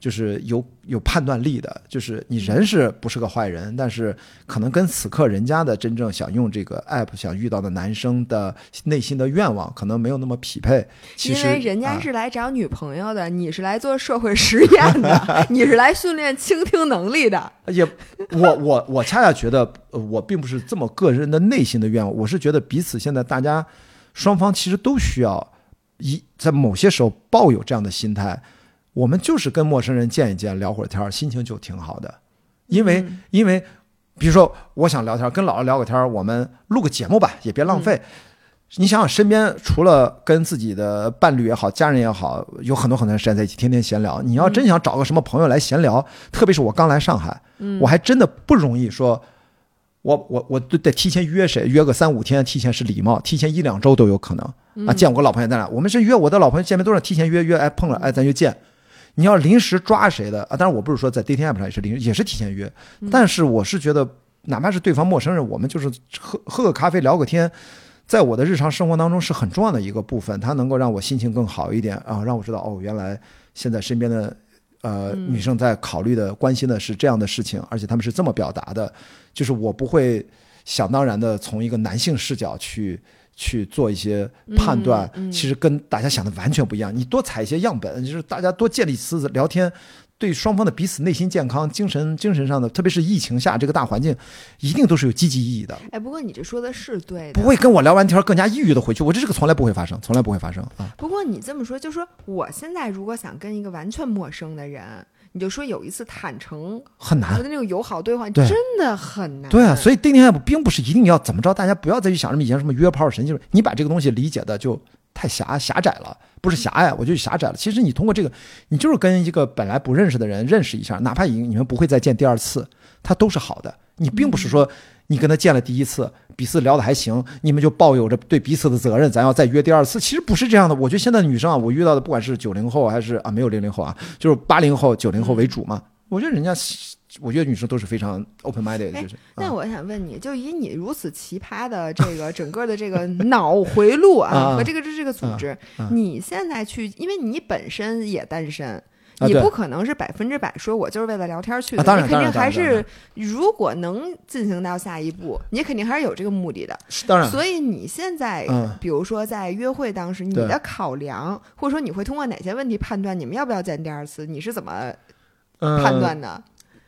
就是有有判断力的，就是你人是不是个坏人，但是可能跟此刻人家的真正想用这个 app 想遇到的男生的内心的愿望可能没有那么匹配。其实因为人家是来找女朋友的，你是来做社会实验的，你是来训练倾听能力的。也，我我我恰恰觉得，我并不是这么个人的内心的愿望，我是觉得彼此现在大家双方其实都需要一在某些时候抱有这样的心态。我们就是跟陌生人见一见，聊会儿天心情就挺好的。因为，因为，比如说，我想聊天，跟姥姥聊个天我们录个节目吧，也别浪费。你想想，身边除了跟自己的伴侣也好，家人也好，有很多很多时间在一起，天天闲聊。你要真想找个什么朋友来闲聊，特别是我刚来上海，我还真的不容易说，我我我都得提前约谁，约个三五天，提前是礼貌，提前一两周都有可能啊。见我个老朋友在哪，我们是约我的老朋友见面都是提前约约，哎碰了哎咱就见。你要临时抓谁的啊？当然我不是说在 dating app 上也是临也是提前约，但是我是觉得哪怕是对方陌生人，我们就是喝喝个咖啡聊个天，在我的日常生活当中是很重要的一个部分，它能够让我心情更好一点啊，让我知道哦，原来现在身边的呃女生在考虑的、关心的是这样的事情，而且他们是这么表达的，就是我不会想当然的从一个男性视角去。去做一些判断，其实跟大家想的完全不一样。你多采一些样本，就是大家多建立次聊天，对双方的彼此内心健康、精神精神上的，特别是疫情下这个大环境，一定都是有积极意义的。哎，不过你这说的是对的，不会跟我聊完天更加抑郁的回去。我这是个从来不会发生，从来不会发生啊。不过你这么说，就说我现在如果想跟一个完全陌生的人。你就说有一次坦诚很难，的那种友好对话真的很难。对啊，所以 dating app 并不是一定要怎么着，大家不要再去想什么以前什么约炮神经，你把这个东西理解的就太狭狭窄了，不是狭隘，我就狭窄了。其实你通过这个，你就是跟一个本来不认识的人认识一下，哪怕已经你们不会再见第二次，它都是好的。你并不是说。你跟他见了第一次，彼此聊的还行，你们就抱有着对彼此的责任，咱要再约第二次。其实不是这样的，我觉得现在的女生啊，我遇到的不管是九零后还是啊没有零零后啊，就是八零后、九零后为主嘛。我觉得人家，我觉得女生都是非常 open minded 就是。那我想问你，就以你如此奇葩的这个整个的这个脑回路啊 和这个这这个组织，你现在去，因为你本身也单身。你不可能是百分之百说，我就是为了聊天去的。你肯定还是，如果能进行到下一步，你肯定还是有这个目的的。当然。所以你现在，比如说在约会当时，你的考量，或者说你会通过哪些问题判断你们要不要见第二次？你是怎么判断的？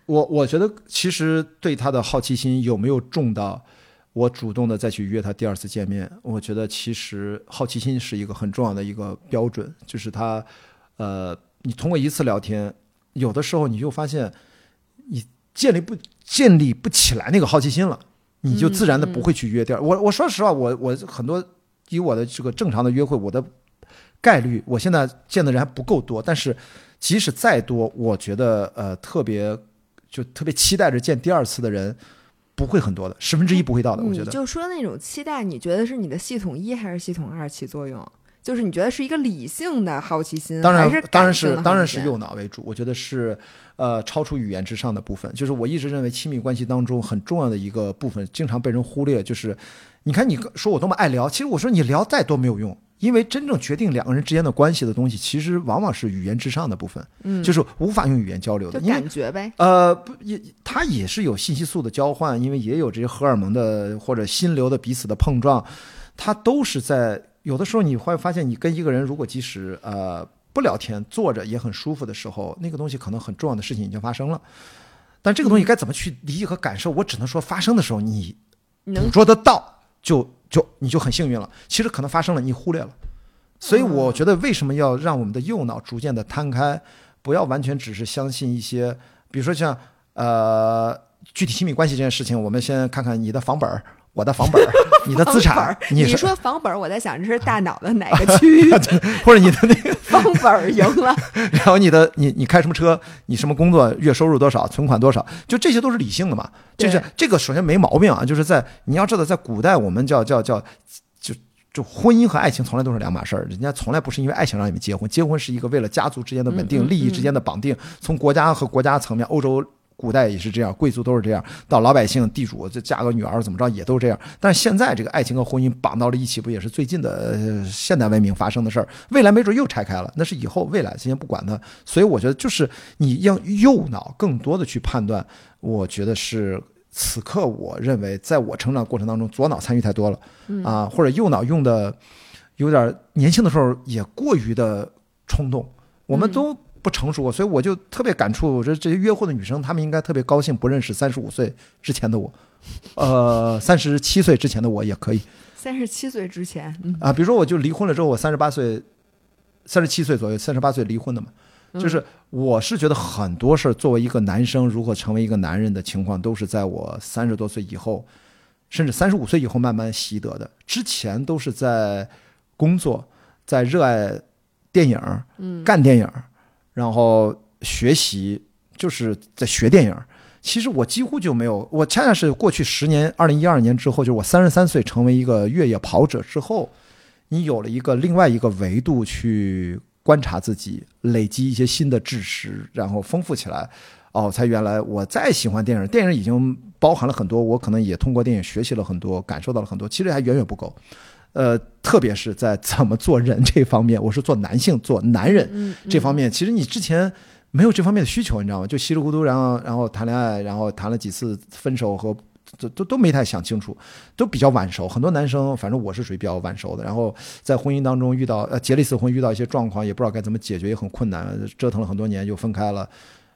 我我觉得，其实对他的好奇心有没有重到我主动的再去约他第二次见面？我觉得其实好奇心是一个很重要的一个标准，就是他，呃。你通过一次聊天，有的时候你就发现，你建立不建立不起来那个好奇心了，你就自然的不会去约第二。我我说实话，我我很多以我的这个正常的约会，我的概率，我现在见的人还不够多。但是即使再多，我觉得呃特别就特别期待着见第二次的人不会很多的，十分之一不会到的。我觉得就说那种期待，你觉得是你的系统一还是系统二起作用？就是你觉得是一个理性的好奇心，当然是当然是当然是右脑为主。我觉得是，呃，超出语言之上的部分。就是我一直认为亲密关系当中很重要的一个部分，经常被人忽略。就是，你看你说我多么爱聊，其实我说你聊再多没有用，因为真正决定两个人之间的关系的东西，其实往往是语言之上的部分。嗯，就是无法用语言交流的，感觉呗。呃，不也，它也是有信息素的交换，因为也有这些荷尔蒙的或者心流的彼此的碰撞，它都是在。有的时候你会发现，你跟一个人如果即使呃不聊天，坐着也很舒服的时候，那个东西可能很重要的事情已经发生了。但这个东西该怎么去理解和感受？我只能说，发生的时候你捕捉得到，就就你就很幸运了。其实可能发生了，你忽略了。所以我觉得，为什么要让我们的右脑逐渐的摊开，不要完全只是相信一些，比如说像呃具体亲密关系这件事情，我们先看看你的房本儿。我的房本，你的资产，你说房本，我在想这是大脑的哪个区域，或者你的那个 房本赢了。然后你的你你开什么车，你什么工作，月收入多少，存款多少，就这些都是理性的嘛。就是这个首先没毛病啊，就是在你要知道，在古代我们叫叫叫，就就婚姻和爱情从来都是两码事儿，人家从来不是因为爱情让你们结婚，结婚是一个为了家族之间的稳定、利益之间的绑定。从国家和国家层面，欧洲。古代也是这样，贵族都是这样，到老百姓、地主，这嫁个女儿怎么着也都这样。但是现在这个爱情和婚姻绑到了一起，不也是最近的现代文明发生的事儿？未来没准又拆开了，那是以后未来，先不管它。所以我觉得，就是你要右脑更多的去判断，我觉得是。此刻，我认为在我成长过程当中，左脑参与太多了，啊，或者右脑用的有点年轻的时候也过于的冲动，我们都不成熟，所以我就特别感触，我觉得这些约会的女生，她们应该特别高兴，不认识三十五岁之前的我，呃，三十七岁之前的我也可以。三十七岁之前啊，比如说我就离婚了之后，我三十八岁，三十七岁左右，三十八岁离婚的嘛。就是我是觉得很多事儿，作为一个男生，如何成为一个男人的情况，都是在我三十多岁以后，甚至三十五岁以后慢慢习得的。之前都是在工作，在热爱电影，嗯，干电影，然后学习，就是在学电影。其实我几乎就没有，我恰恰是过去十年，二零一二年之后，就是我三十三岁成为一个越野跑者之后，你有了一个另外一个维度去。观察自己，累积一些新的知识，然后丰富起来，哦，才原来我再喜欢电影，电影已经包含了很多，我可能也通过电影学习了很多，感受到了很多，其实还远远不够。呃，特别是在怎么做人这方面，我是做男性做男人这方面，其实你之前没有这方面的需求，你知道吗？就稀里糊涂，然后然后谈恋爱，然后谈了几次分手和。都都都没太想清楚，都比较晚熟。很多男生，反正我是属于比较晚熟的。然后在婚姻当中遇到呃结了一次婚，遇到一些状况，也不知道该怎么解决，也很困难，折腾了很多年又分开了。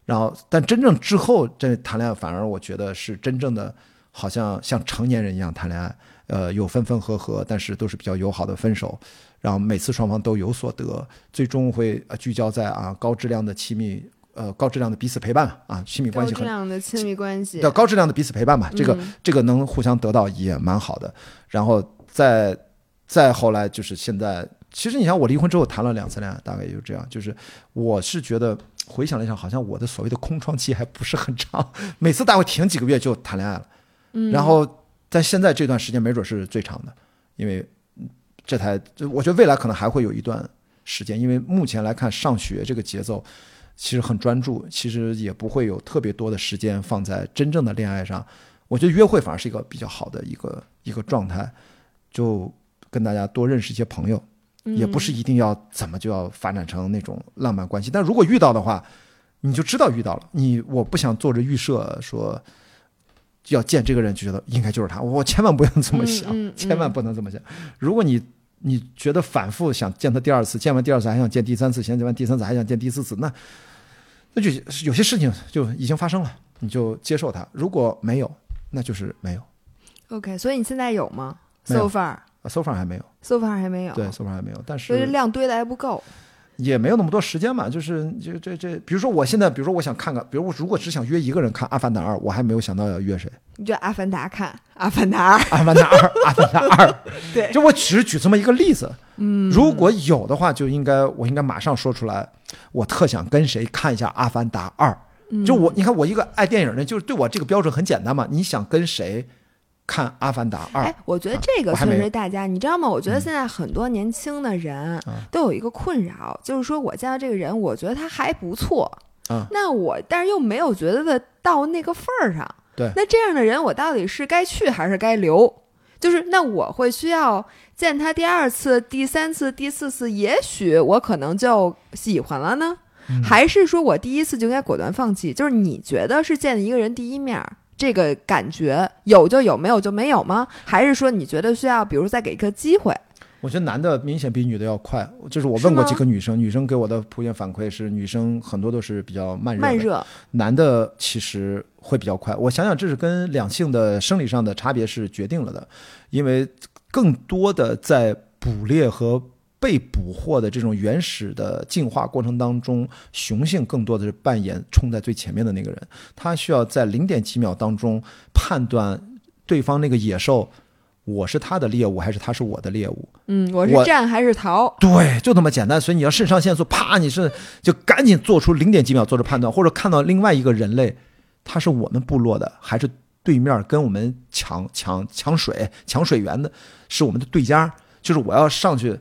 然后，但真正之后这谈恋爱，反而我觉得是真正的，好像像成年人一样谈恋爱。呃，有分分合合，但是都是比较友好的分手。然后每次双方都有所得，最终会聚焦在啊高质量的亲密。呃，高质量的彼此陪伴啊，亲密关系。高质量的亲密关系。叫高质量的彼此陪伴吧，这个这个能互相得到也蛮好的。然后再再后来就是现在，其实你像我离婚之后谈了两次恋爱，大概也就这样。就是我是觉得回想了一下，好像我的所谓的空窗期还不是很长，每次大概停几个月就谈恋爱了。嗯。然后在现在这段时间，没准是最长的，因为这台我觉得未来可能还会有一段时间，因为目前来看上学这个节奏。其实很专注，其实也不会有特别多的时间放在真正的恋爱上。我觉得约会反而是一个比较好的一个一个状态，就跟大家多认识一些朋友，也不是一定要怎么就要发展成那种浪漫关系。但如果遇到的话，你就知道遇到了。你我不想做着预设说要见这个人就觉得应该就是他，我千万不要这么想，千万不能这么想。如果你你觉得反复想见他第二次，见完第二次还想见第三次，见完第三次还想见第四次，那那就有些事情就已经发生了，你就接受它。如果没有，那就是没有。OK，所以你现在有吗？So far，So far 还没有。So far 还没有。对，So far 还没有，但是所以量堆的还不够。也没有那么多时间嘛，就是就这这，比如说我现在，比如说我想看看，比如我如果只想约一个人看《阿凡达二》，我还没有想到要约谁。你就《阿凡达》看《阿凡达二》，《阿凡达二》，《阿凡达二》。对，就我只是举这么一个例子。嗯，如果有的话，就应该我应该马上说出来，我特想跟谁看一下《阿凡达二》。就我，你看我一个爱电影的，就是对我这个标准很简单嘛。你想跟谁？看《阿凡达二》，哎，我觉得这个确实大家，你知道吗？我觉得现在很多年轻的人都有一个困扰，就是说我见到这个人，我觉得他还不错，那我但是又没有觉得到那个份儿上，对，那这样的人我到底是该去还是该留？就是那我会需要见他第二次、第三次、第四次，也许我可能就喜欢了呢，还是说我第一次就应该果断放弃？就是你觉得是见一个人第一面？这个感觉有就有，没有就没有吗？还是说你觉得需要，比如再给一个机会？我觉得男的明显比女的要快。就是我问过几个女生，女生给我的普遍反馈是，女生很多都是比较慢热。慢热。男的其实会比较快。我想想，这是跟两性的生理上的差别是决定了的，因为更多的在捕猎和。被捕获的这种原始的进化过程当中，雄性更多的是扮演冲在最前面的那个人，他需要在零点几秒当中判断对方那个野兽，我是他的猎物还是他是我的猎物？嗯，我是战还是逃？对，就那么简单。所以你要肾上腺素，啪，你是就赶紧做出零点几秒做出判断，或者看到另外一个人类，他是我们部落的还是对面跟我们抢抢抢水抢水源的，是我们的对家，就是我要上去。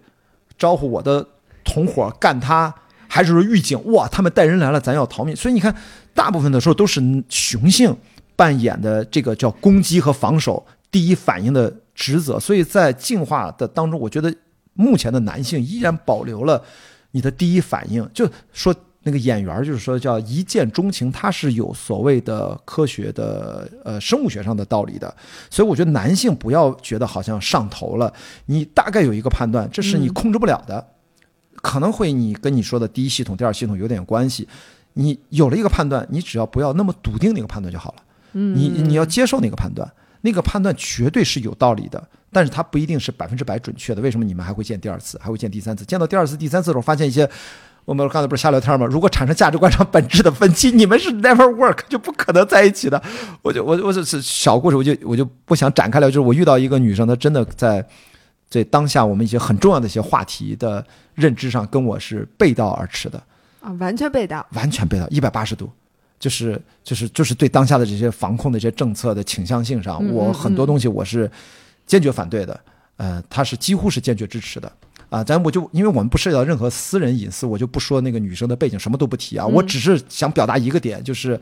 招呼我的同伙干他，还是说预警？哇，他们带人来了，咱要逃命。所以你看，大部分的时候都是雄性扮演的这个叫攻击和防守第一反应的职责，所以在进化的当中，我觉得目前的男性依然保留了你的第一反应，就说。那个演员就是说叫一见钟情，他是有所谓的科学的呃生物学上的道理的，所以我觉得男性不要觉得好像上头了，你大概有一个判断，这是你控制不了的，可能会你跟你说的第一系统、第二系统有点关系，你有了一个判断，你只要不要那么笃定那个判断就好了，你你要接受那个判断，那个判断绝对是有道理的，但是它不一定是百分之百准确的。为什么你们还会见第二次，还会见第三次？见到第二次、第三次的时候，发现一些。我们刚才不是瞎聊天吗？如果产生价值观上本质的分歧，你们是 never work 就不可能在一起的。我就我我就是小故事，我就我就不想展开了。就是我遇到一个女生，她真的在在当下我们一些很重要的一些话题的认知上，跟我是背道而驰的啊，完全背道，完全背道，一百八十度，就是就是就是对当下的这些防控的这些政策的倾向性上，我很多东西我是坚决反对的，呃，她是几乎是坚决支持的。啊，咱我就因为我们不涉及到任何私人隐私，我就不说那个女生的背景，什么都不提啊。我只是想表达一个点，就是，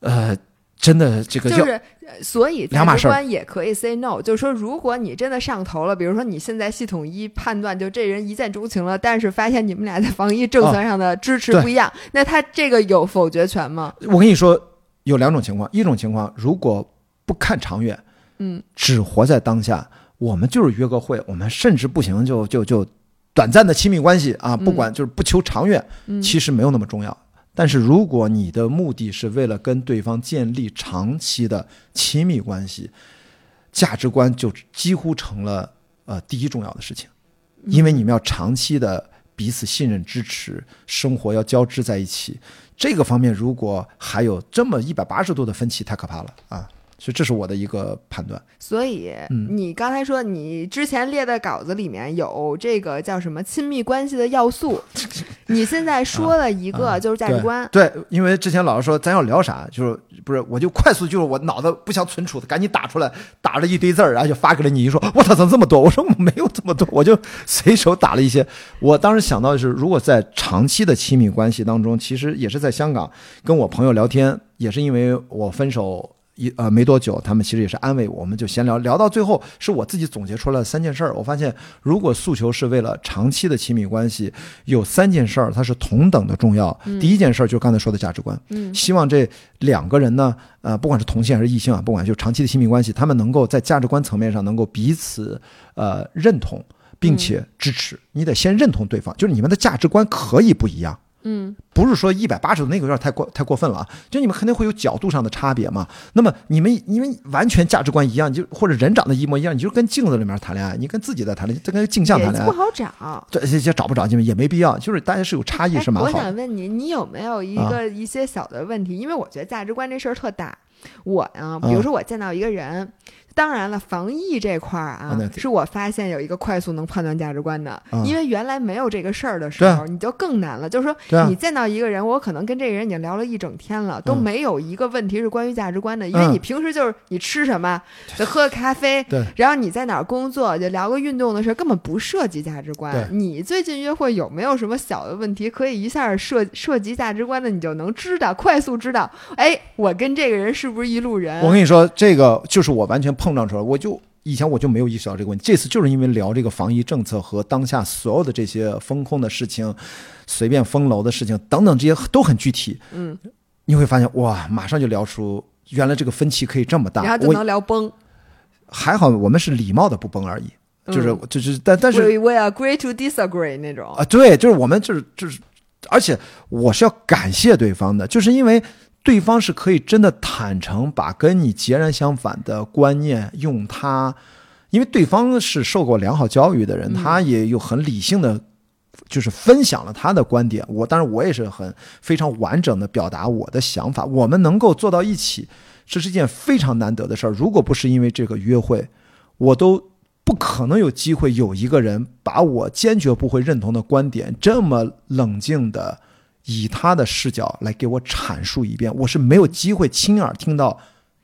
呃，真的这个就是，所以价值观也可以 say no，就是说，如果你真的上头了，比如说你现在系统一判断就这人一见钟情了，但是发现你们俩在防疫政策上的支持不一样，那他这个有否决权吗？我跟你说，有两种情况，一种情况如果不看长远，嗯，只活在当下。我们就是约个会，我们甚至不行就就就短暂的亲密关系啊，不管就是不求长远，其实没有那么重要。但是如果你的目的是为了跟对方建立长期的亲密关系，价值观就几乎成了呃第一重要的事情，因为你们要长期的彼此信任、支持，生活要交织在一起。这个方面如果还有这么一百八十度的分歧，太可怕了啊！所以这是我的一个判断。所以你刚才说你之前列的稿子里面有这个叫什么亲密关系的要素，你现在说了一个就是价值观。对，因为之前老师说咱要聊啥，就是不是我就快速就是我脑子不想存储的，赶紧打出来，打了一堆字儿，然后就发给了你。一说我操，怎么这么多？我说我没有这么多，我就随手打了一些。我当时想到的是，如果在长期的亲密关系当中，其实也是在香港跟我朋友聊天，也是因为我分手。一呃没多久，他们其实也是安慰我我们，就闲聊聊到最后，是我自己总结出来三件事儿。我发现，如果诉求是为了长期的亲密关系，有三件事儿它是同等的重要。第一件事儿就是刚才说的价值观，嗯，希望这两个人呢，呃，不管是同性还是异性啊，不管就长期的亲密关系，他们能够在价值观层面上能够彼此呃认同，并且支持。你得先认同对方，就是你们的价值观可以不一样。嗯，不是说一百八十度那个有点太过太过分了啊！就你们肯定会有角度上的差别嘛。那么你们因为完全价值观一样，你就或者人长得一模一样，你就跟镜子里面谈恋爱，你跟自己在谈恋爱，这跟镜像谈恋爱不好找。这这找不着，你们也没必要。就是大家是有差异是蛮好。我想问你，你有没有一个一些小的问题？因为我觉得价值观这事儿特大。我呀，比如说我见到一个人。当然了，防疫这块儿啊，是我发现有一个快速能判断价值观的，因为原来没有这个事儿的时候，你就更难了。就是说，你见到一个人，我可能跟这个人已经聊了一整天了，都没有一个问题是关于价值观的，因为你平时就是你吃什么，就喝咖啡，然后你在哪儿工作，就聊个运动的事儿，根本不涉及价值观。你最近约会有没有什么小的问题可以一下涉涉及价值观的，你就能知道，快速知道，哎，我跟这个人是不是一路人？我跟你说，这个就是我完全。碰撞出来，我就以前我就没有意识到这个问题。这次就是因为聊这个防疫政策和当下所有的这些风控的事情、随便封楼的事情等等，这些都很具体。嗯，你会发现哇，马上就聊出原来这个分歧可以这么大，然后就能聊崩。还好我们是礼貌的不崩而已，就是就是但但是 we agree to disagree 那种啊，对，就是我们就是就是，而且我是要感谢对方的，就是因为。对方是可以真的坦诚把跟你截然相反的观念用他，因为对方是受过良好教育的人，他也有很理性的，就是分享了他的观点。我当然我也是很非常完整的表达我的想法。我们能够做到一起，这是一件非常难得的事儿。如果不是因为这个约会，我都不可能有机会有一个人把我坚决不会认同的观点这么冷静的。以他的视角来给我阐述一遍，我是没有机会亲耳听到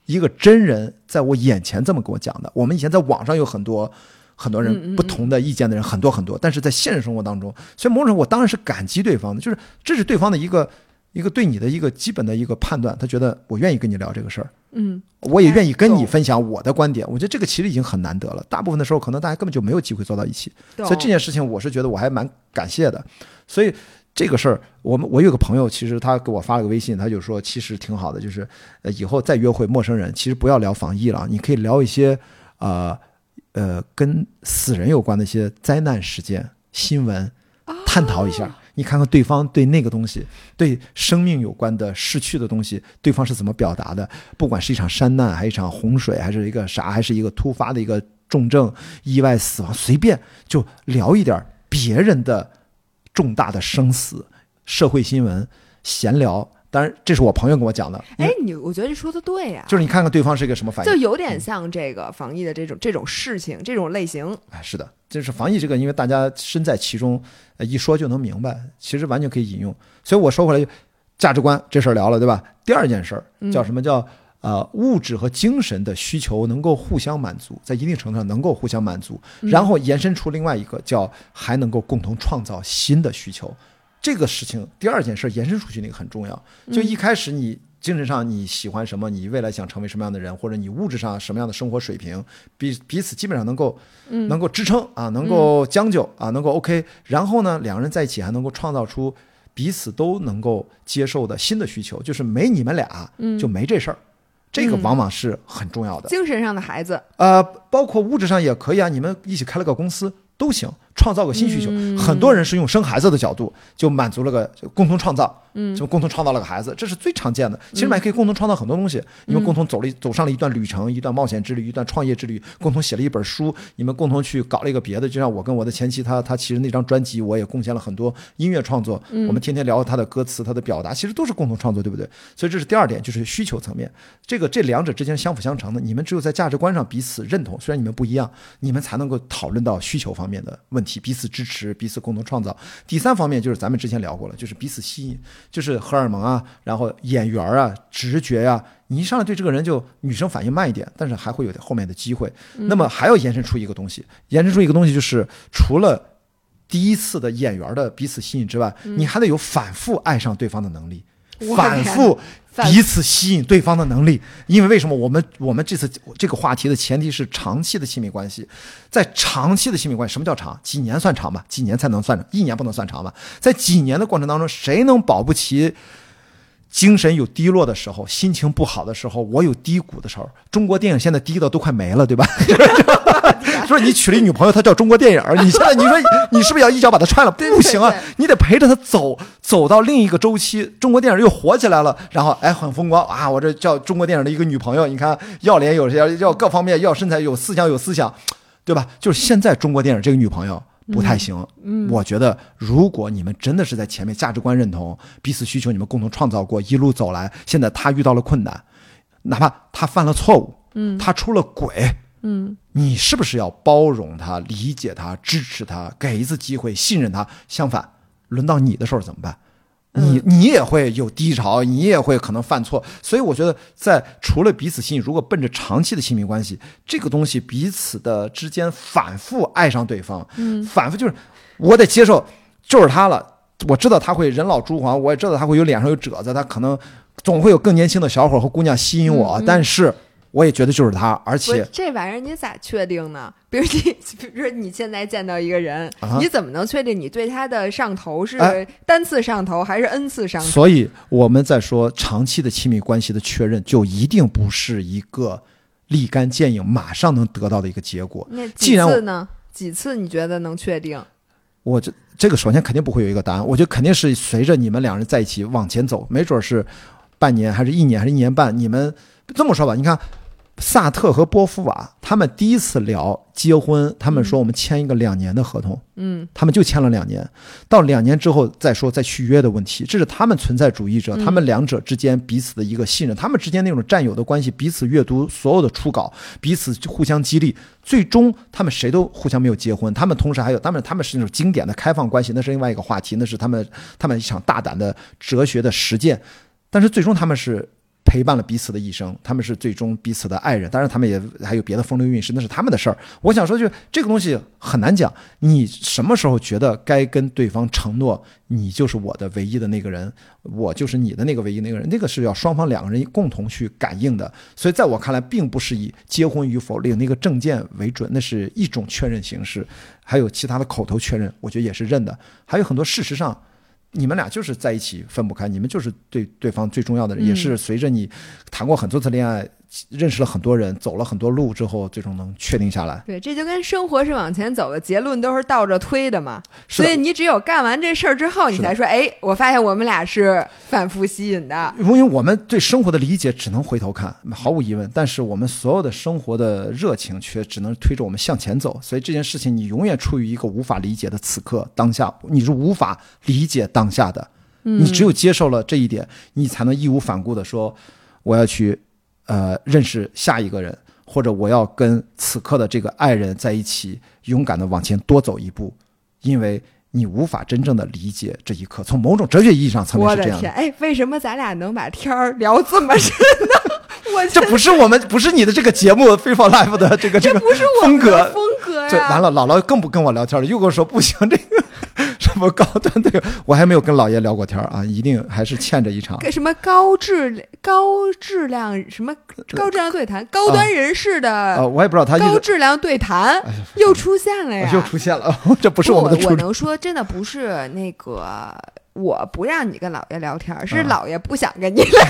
一个真人在我眼前这么跟我讲的。我们以前在网上有很多很多人不同的意见的人，很多很多，但是在现实生活当中，所以某种我当然是感激对方的，就是这是对方的一个一个对你的一个基本的一个判断，他觉得我愿意跟你聊这个事儿，嗯，我也愿意跟你分享我的观点。我觉得这个其实已经很难得了，大部分的时候可能大家根本就没有机会坐到一起，所以这件事情我是觉得我还蛮感谢的。所以这个事儿，我们我有个朋友，其实他给我发了个微信，他就说其实挺好的，就是呃以后再约会陌生人，其实不要聊防疫了，你可以聊一些呃呃跟死人有关的一些灾难事件新闻，探讨一下。你看看对方对那个东西，对生命有关的逝去的东西，对方是怎么表达的？不管是一场山难，还是一场洪水，还是一个啥，还是一个突发的一个重症、意外死亡，随便就聊一点别人的重大的生死、社会新闻，闲聊。当然，这是我朋友跟我讲的。哎，你我觉得你说的对呀，就是你看看对方是一个什么反应，就有点像这个防疫的这种这种事情，这种类型。哎，是的，就是防疫这个，因为大家身在其中，一说就能明白，其实完全可以引用。所以我说回来，价值观这事儿聊了，对吧？第二件事儿叫什么叫呃物质和精神的需求能够互相满足，在一定程度上能够互相满足，然后延伸出另外一个叫还能够共同创造新的需求。这个事情，第二件事延伸出去那个很重要。就一开始你精神上你喜欢什么，你未来想成为什么样的人，或者你物质上什么样的生活水平，彼彼此基本上能够能够支撑啊，能够将就啊，能够 OK。然后呢，两个人在一起还能够创造出彼此都能够接受的新的需求，就是没你们俩就没这事儿。这个往往是很重要的。精神上的孩子，呃，包括物质上也可以啊，你们一起开了个公司。都行，创造个新需求。很多人是用生孩子的角度，就满足了个共同创造，嗯就共同创造了个孩子，这是最常见的。其实们还可以共同创造很多东西，你们共同走了走上了一段旅程，一段冒险之旅，一段创业之旅，共同写了一本书，你们共同去搞了一个别的。就像我跟我的前妻，她她其实那张专辑，我也贡献了很多音乐创作。我们天天聊她的歌词，她的表达，其实都是共同创作，对不对？所以这是第二点，就是需求层面。这个这两者之间相辅相成的，你们只有在价值观上彼此认同，虽然你们不一样，你们才能够讨论到需求方面的问题。彼此支持，彼此共同创造。第三方面就是咱们之前聊过了，就是彼此吸引，就是荷尔蒙啊，然后眼缘啊，直觉呀。你一上来对这个人就女生反应慢一点，但是还会有点后面的机会。那么还要延伸出一个东西，延伸出一个东西就是除了第一次的眼缘的彼此吸引之外，你还得有反复爱上对方的能力，反复。彼此吸引对方的能力，因为为什么我们我们这次这个话题的前提是长期的亲密关系，在长期的亲密关系，什么叫长？几年算长吧？几年才能算长？一年不能算长吧？在几年的过程当中，谁能保不齐？精神有低落的时候，心情不好的时候，我有低谷的时候。中国电影现在低的都快没了，对吧？说你娶了一女朋友，她叫中国电影，你现在你说你是不是要一脚把她踹了？不行啊，你得陪着她走，走到另一个周期。中国电影又火起来了，然后哎很风光啊！我这叫中国电影的一个女朋友，你看要脸有要要各方面要身材有思想有思想，对吧？就是现在中国电影这个女朋友。不太行，嗯我觉得如果你们真的是在前面价值观认同、彼此需求，你们共同创造过，一路走来，现在他遇到了困难，哪怕他犯了错误，嗯，他出了轨，嗯，你是不是要包容他、理解他、支持他，给一次机会、信任他？相反，轮到你的时候怎么办？你你也会有低潮，你也会可能犯错，所以我觉得，在除了彼此吸引，如果奔着长期的亲密关系，这个东西彼此的之间反复爱上对方，嗯，反复就是我得接受，就是他了。我知道他会人老珠黄，我也知道他会有脸上有褶子，他可能总会有更年轻的小伙和姑娘吸引我，但是。我也觉得就是他，而且这玩意儿你咋确定呢？比如你，比如说你现在见到一个人，你怎么能确定你对他的上头是单次上头还是 n 次上头？所以我们在说长期的亲密关系的确认，就一定不是一个立竿见影、马上能得到的一个结果。那几次呢？几次你觉得能确定？我这这个首先肯定不会有一个答案，我觉得肯定是随着你们两人在一起往前走，没准是半年还是一年还是一年半。你们这么说吧，你看。萨特和波伏娃他们第一次聊结婚，他们说我们签一个两年的合同，嗯，他们就签了两年，到两年之后再说再续约的问题，这是他们存在主义者，他们两者之间彼此的一个信任，他们之间那种战友的关系，彼此阅读所有的初稿，彼此互相激励，最终他们谁都互相没有结婚，他们同时还有，他们他们是那种经典的开放关系，那是另外一个话题，那是他们他们一场大胆的哲学的实践，但是最终他们是。陪伴了彼此的一生，他们是最终彼此的爱人。当然，他们也还有别的风流韵事，那是他们的事儿。我想说，就这个东西很难讲。你什么时候觉得该跟对方承诺，你就是我的唯一的那个人，我就是你的那个唯一那个人，那个是要双方两个人共同去感应的。所以，在我看来，并不是以结婚与否领那个证件为准，那是一种确认形式。还有其他的口头确认，我觉得也是认的。还有很多事实上。你们俩就是在一起分不开，你们就是对对方最重要的人，也是随着你谈过很多次恋爱。认识了很多人，走了很多路之后，最终能确定下来。对，这就跟生活是往前走的，结论都是倒着推的嘛。所以你只有干完这事儿之后，你才说：“哎，我发现我们俩是反复吸引的。”因为我们对生活的理解只能回头看，毫无疑问。但是我们所有的生活的热情却只能推着我们向前走。所以这件事情，你永远处于一个无法理解的此刻当下，你是无法理解当下的。你只有接受了这一点，你才能义无反顾的说：“我要去。”呃，认识下一个人，或者我要跟此刻的这个爱人在一起，勇敢的往前多走一步，因为你无法真正的理解这一刻。从某种哲学意义上层面是这样。我的天，哎，为什么咱俩能把天儿聊这么深呢？我这不是我们，不是你的这个节目《非 for life》的这个这个风格风格呀。对，完了，姥姥更不跟我聊天了，又跟我说不行这个。什么高端对？我还没有跟老爷聊过天啊，一定还是欠着一场。什么高质高质量什么高质量对谈，高端人士的啊，我也不知道他高质量对谈又出现了呀，又出现了，这不是我们的。我能说，真的不是那个，我不让你跟老爷聊天，是老爷不想跟你聊。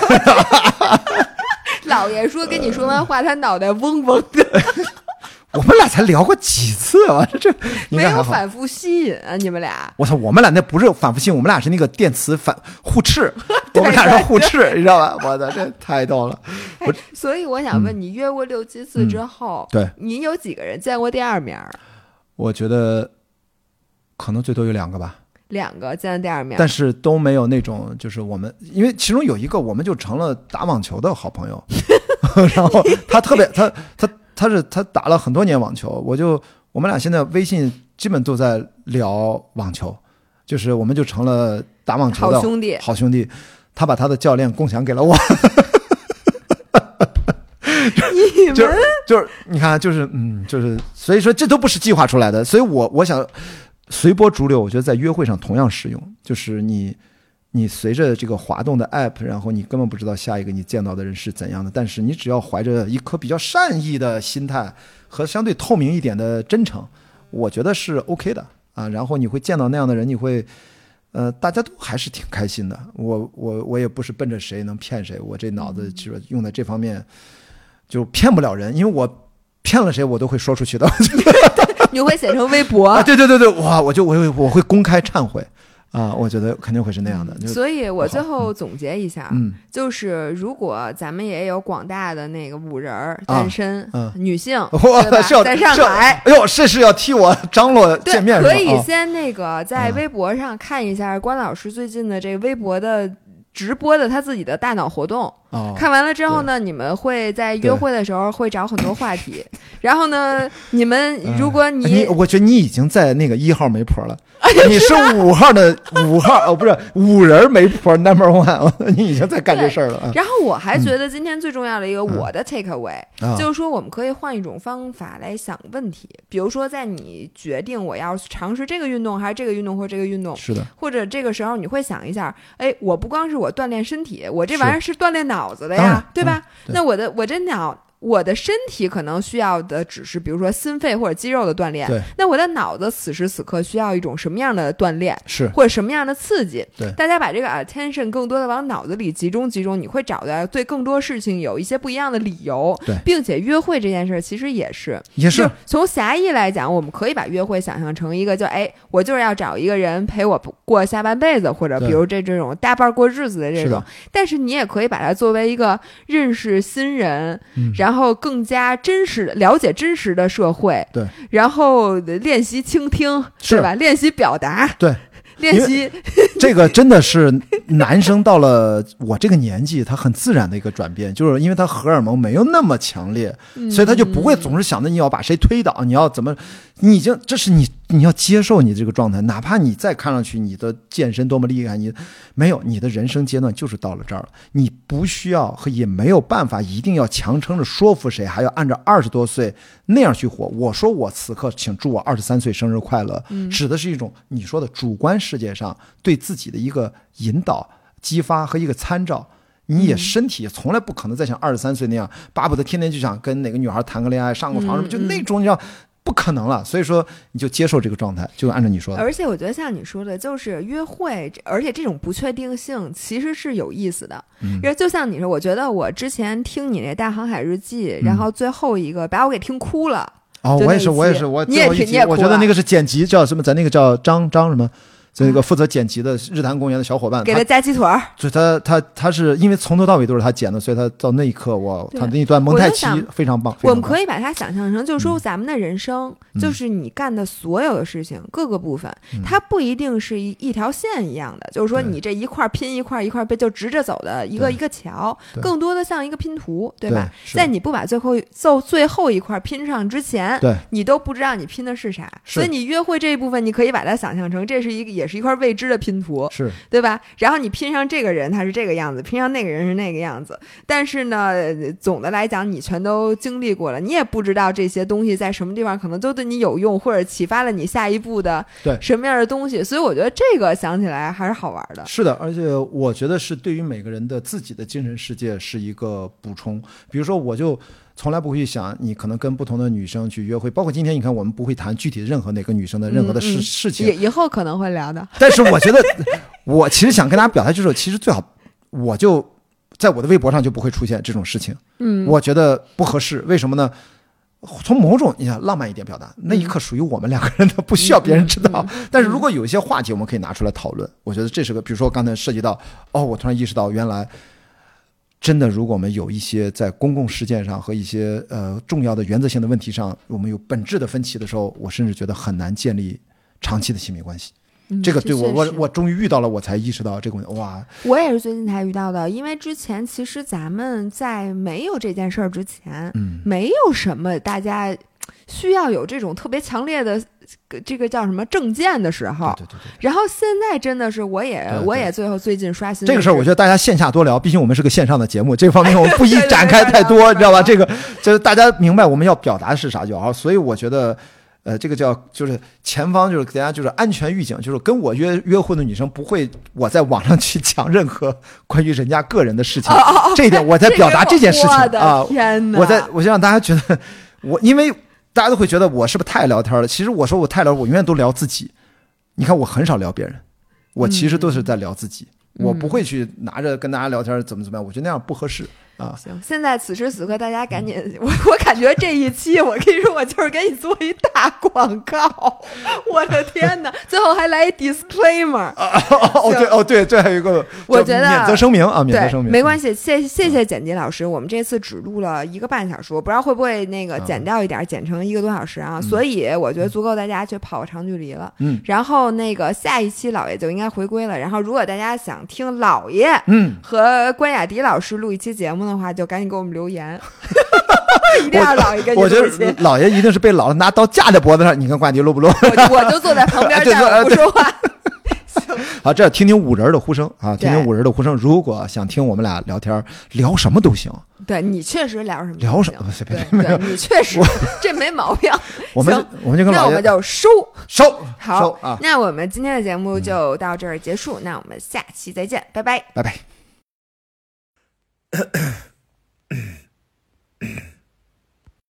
老爷说跟你说完话，他脑袋嗡嗡的。我们俩才聊过几次啊？这这 没有反复吸引啊？你们俩？我操！我们俩那不是反复吸引，我们俩是那个电磁反互斥，我们俩是互斥，你知道吧？我的这太逗了。所以我想问你，约过六七次之后，对，你有几个人见过第二面？我觉得可能最多有两个吧。两个见了第二面，但是都没有那种，就是我们，因为其中有一个，我们就成了打网球的好朋友，然后他特别他他。他是他打了很多年网球，我就我们俩现在微信基本都在聊网球，就是我们就成了打网球的好兄弟。好兄弟，他把他的教练共享给了我。你们就是你看，就是嗯，就是所以说这都不是计划出来的，所以我我想随波逐流，我觉得在约会上同样适用，就是你。你随着这个滑动的 app，然后你根本不知道下一个你见到的人是怎样的。但是你只要怀着一颗比较善意的心态和相对透明一点的真诚，我觉得是 OK 的啊。然后你会见到那样的人，你会，呃，大家都还是挺开心的。我我我也不是奔着谁能骗谁，我这脑子就是用在这方面就骗不了人，因为我骗了谁我都会说出去的。你会写成微博？啊，对对对对，哇，我就我我会公开忏悔。啊，我觉得肯定会是那样的。所以我最后总结一下，就是如果咱们也有广大的那个五人儿单身女性，在上海，哎呦，这是要替我 张罗见面，可以先那个在微博上看一下关老师最近的这个微博的直播的他自己的大脑活动。看完了之后呢，你们会在约会的时候会找很多话题，然后呢，你们如果你，我觉得你已经在那个一号媒婆了。你是五号的五号哦，不是五人媒婆 number one，你已经在干这事儿了。然后我还觉得今天最重要的一个我的 take away，就是说我们可以换一种方法来想问题，比如说在你决定我要尝试这个运动还是这个运动或这个运动，是的，或者这个时候你会想一下，哎，我不光是我锻炼身体，我这玩意儿是锻炼脑子的呀，对吧？那我的我这脑。我的身体可能需要的只是，比如说心肺或者肌肉的锻炼。对。那我的脑子此时此刻需要一种什么样的锻炼？是。或者什么样的刺激？对。大家把这个 attention 更多的往脑子里集中集中，你会找到对更多事情有一些不一样的理由。对。并且约会这件事其实也是。也是。从狭义来讲，我们可以把约会想象成一个，就哎，我就是要找一个人陪我过下半辈子，或者比如这这种搭伴过日子的这种。但是你也可以把它作为一个认识新人，然后更加。真实了解真实的社会，对，然后练习倾听，是吧？练习表达，对，练习。这个真的是男生到了我这个年纪，他很自然的一个转变，就是因为他荷尔蒙没有那么强烈，所以他就不会总是想着你要把谁推倒，你要怎么，你已经这是你你要接受你这个状态，哪怕你再看上去你的健身多么厉害，你没有你的人生阶段就是到了这儿了，你不需要和也没有办法一定要强撑着说服谁，还要按照二十多岁那样去活。我说我此刻请祝我二十三岁生日快乐，指的是一种你说的主观世界上对自己的一个引导、激发和一个参照。你也身体从来不可能再像二十三岁那样巴不得天天就想跟哪个女孩谈个恋爱、上个床什么，就那种你知道。不可能了，所以说你就接受这个状态，就按照你说的。而且我觉得像你说的，就是约会，而且这种不确定性其实是有意思的。因为就像你说，我觉得我之前听你那《大航海日记》，然后最后一个把我给听哭了。哦，我也是，我也是，我你也听，你也我觉得那个是剪辑，叫什么？咱那个叫张张什么？这个负责剪辑的日坛公园的小伙伴给他加鸡腿儿，所以他他他是因为从头到尾都是他剪的，所以他到那一刻，我他那一段蒙太奇非常棒。我们可以把它想象成，就是说咱们的人生，就是你干的所有的事情，各个部分，它不一定是一一条线一样的，就是说你这一块拼一块一块被就直着走的一个一个桥，更多的像一个拼图，对吧？在你不把最后最最后一块拼上之前，对，你都不知道你拼的是啥。所以你约会这一部分，你可以把它想象成这是一个也是一块未知的。拼图是对吧？然后你拼上这个人，他是这个样子；拼上那个人是那个样子。但是呢，总的来讲，你全都经历过了，你也不知道这些东西在什么地方可能都对你有用，或者启发了你下一步的对什么样的东西。所以我觉得这个想起来还是好玩的。是的，而且我觉得是对于每个人的自己的精神世界是一个补充。比如说，我就。从来不会想你可能跟不同的女生去约会，包括今天你看我们不会谈具体任何哪个女生的任何的事事情，以以后可能会聊的。但是我觉得，我其实想跟大家表达就是，其实最好我就在我的微博上就不会出现这种事情。嗯，我觉得不合适，为什么呢？从某种你想浪漫一点表达，那一刻属于我们两个人的，不需要别人知道。但是如果有一些话题，我们可以拿出来讨论。我觉得这是个，比如说刚才涉及到，哦，我突然意识到原来。真的，如果我们有一些在公共事件上和一些呃重要的原则性的问题上，我们有本质的分歧的时候，我甚至觉得很难建立长期的亲密关系。这个对我，我我终于遇到了，我才意识到这个问题。哇！我也是最近才遇到的，因为之前其实咱们在没有这件事儿之前，嗯，没有什么大家需要有这种特别强烈的。这个叫什么证件的时候，对对对。然后现在真的是，我也我也最后最近刷新这个事儿，我觉得大家线下多聊，毕竟我们是个线上的节目，这方面 我们不宜展开太多，你 知道吧？这个就是大家明白我们要表达的是啥就好。所以我觉得，呃，这个叫就是前方就是大家就是安全预警，就是跟我约约会的女生不会我在网上去讲任何关于人家个人的事情，这一点我在表达这件事情啊。我在我就让大家觉得我因为。大家都会觉得我是不是太聊天了？其实我说我太聊，我永远都聊自己。你看我很少聊别人，我其实都是在聊自己。我不会去拿着跟大家聊天怎么怎么样，我觉得那样不合适。啊，行！现在此时此刻，大家赶紧，我我感觉这一期，我跟你说，我就是给你做一大广告。我的天哪！最后还来一 disclaimer。哦对哦对，这还有一个，我觉得免责声明啊，免责声明。没关系，谢谢谢剪辑老师，我们这次只录了一个半小时，我不知道会不会那个剪掉一点，剪成一个多小时啊。所以我觉得足够大家去跑个长距离了。嗯。然后那个下一期老爷就应该回归了。然后如果大家想听老爷嗯和关雅迪老师录一期节目的话，就赶紧给我们。留言，一定要老爷跟你我觉得老爷一定是被老了拿刀架在脖子上。你看挂机录不录？我就坐在旁边，站不说话。好，这听听五人的呼声啊，听听五人的呼声。如果想听我们俩聊天，聊什么都行。对你确实聊什么？聊什么？对，你确实这没毛病。我们我们就跟老爷，那我们就收收好啊。那我们今天的节目就到这儿结束。那我们下期再见，拜拜，拜拜。咳 咳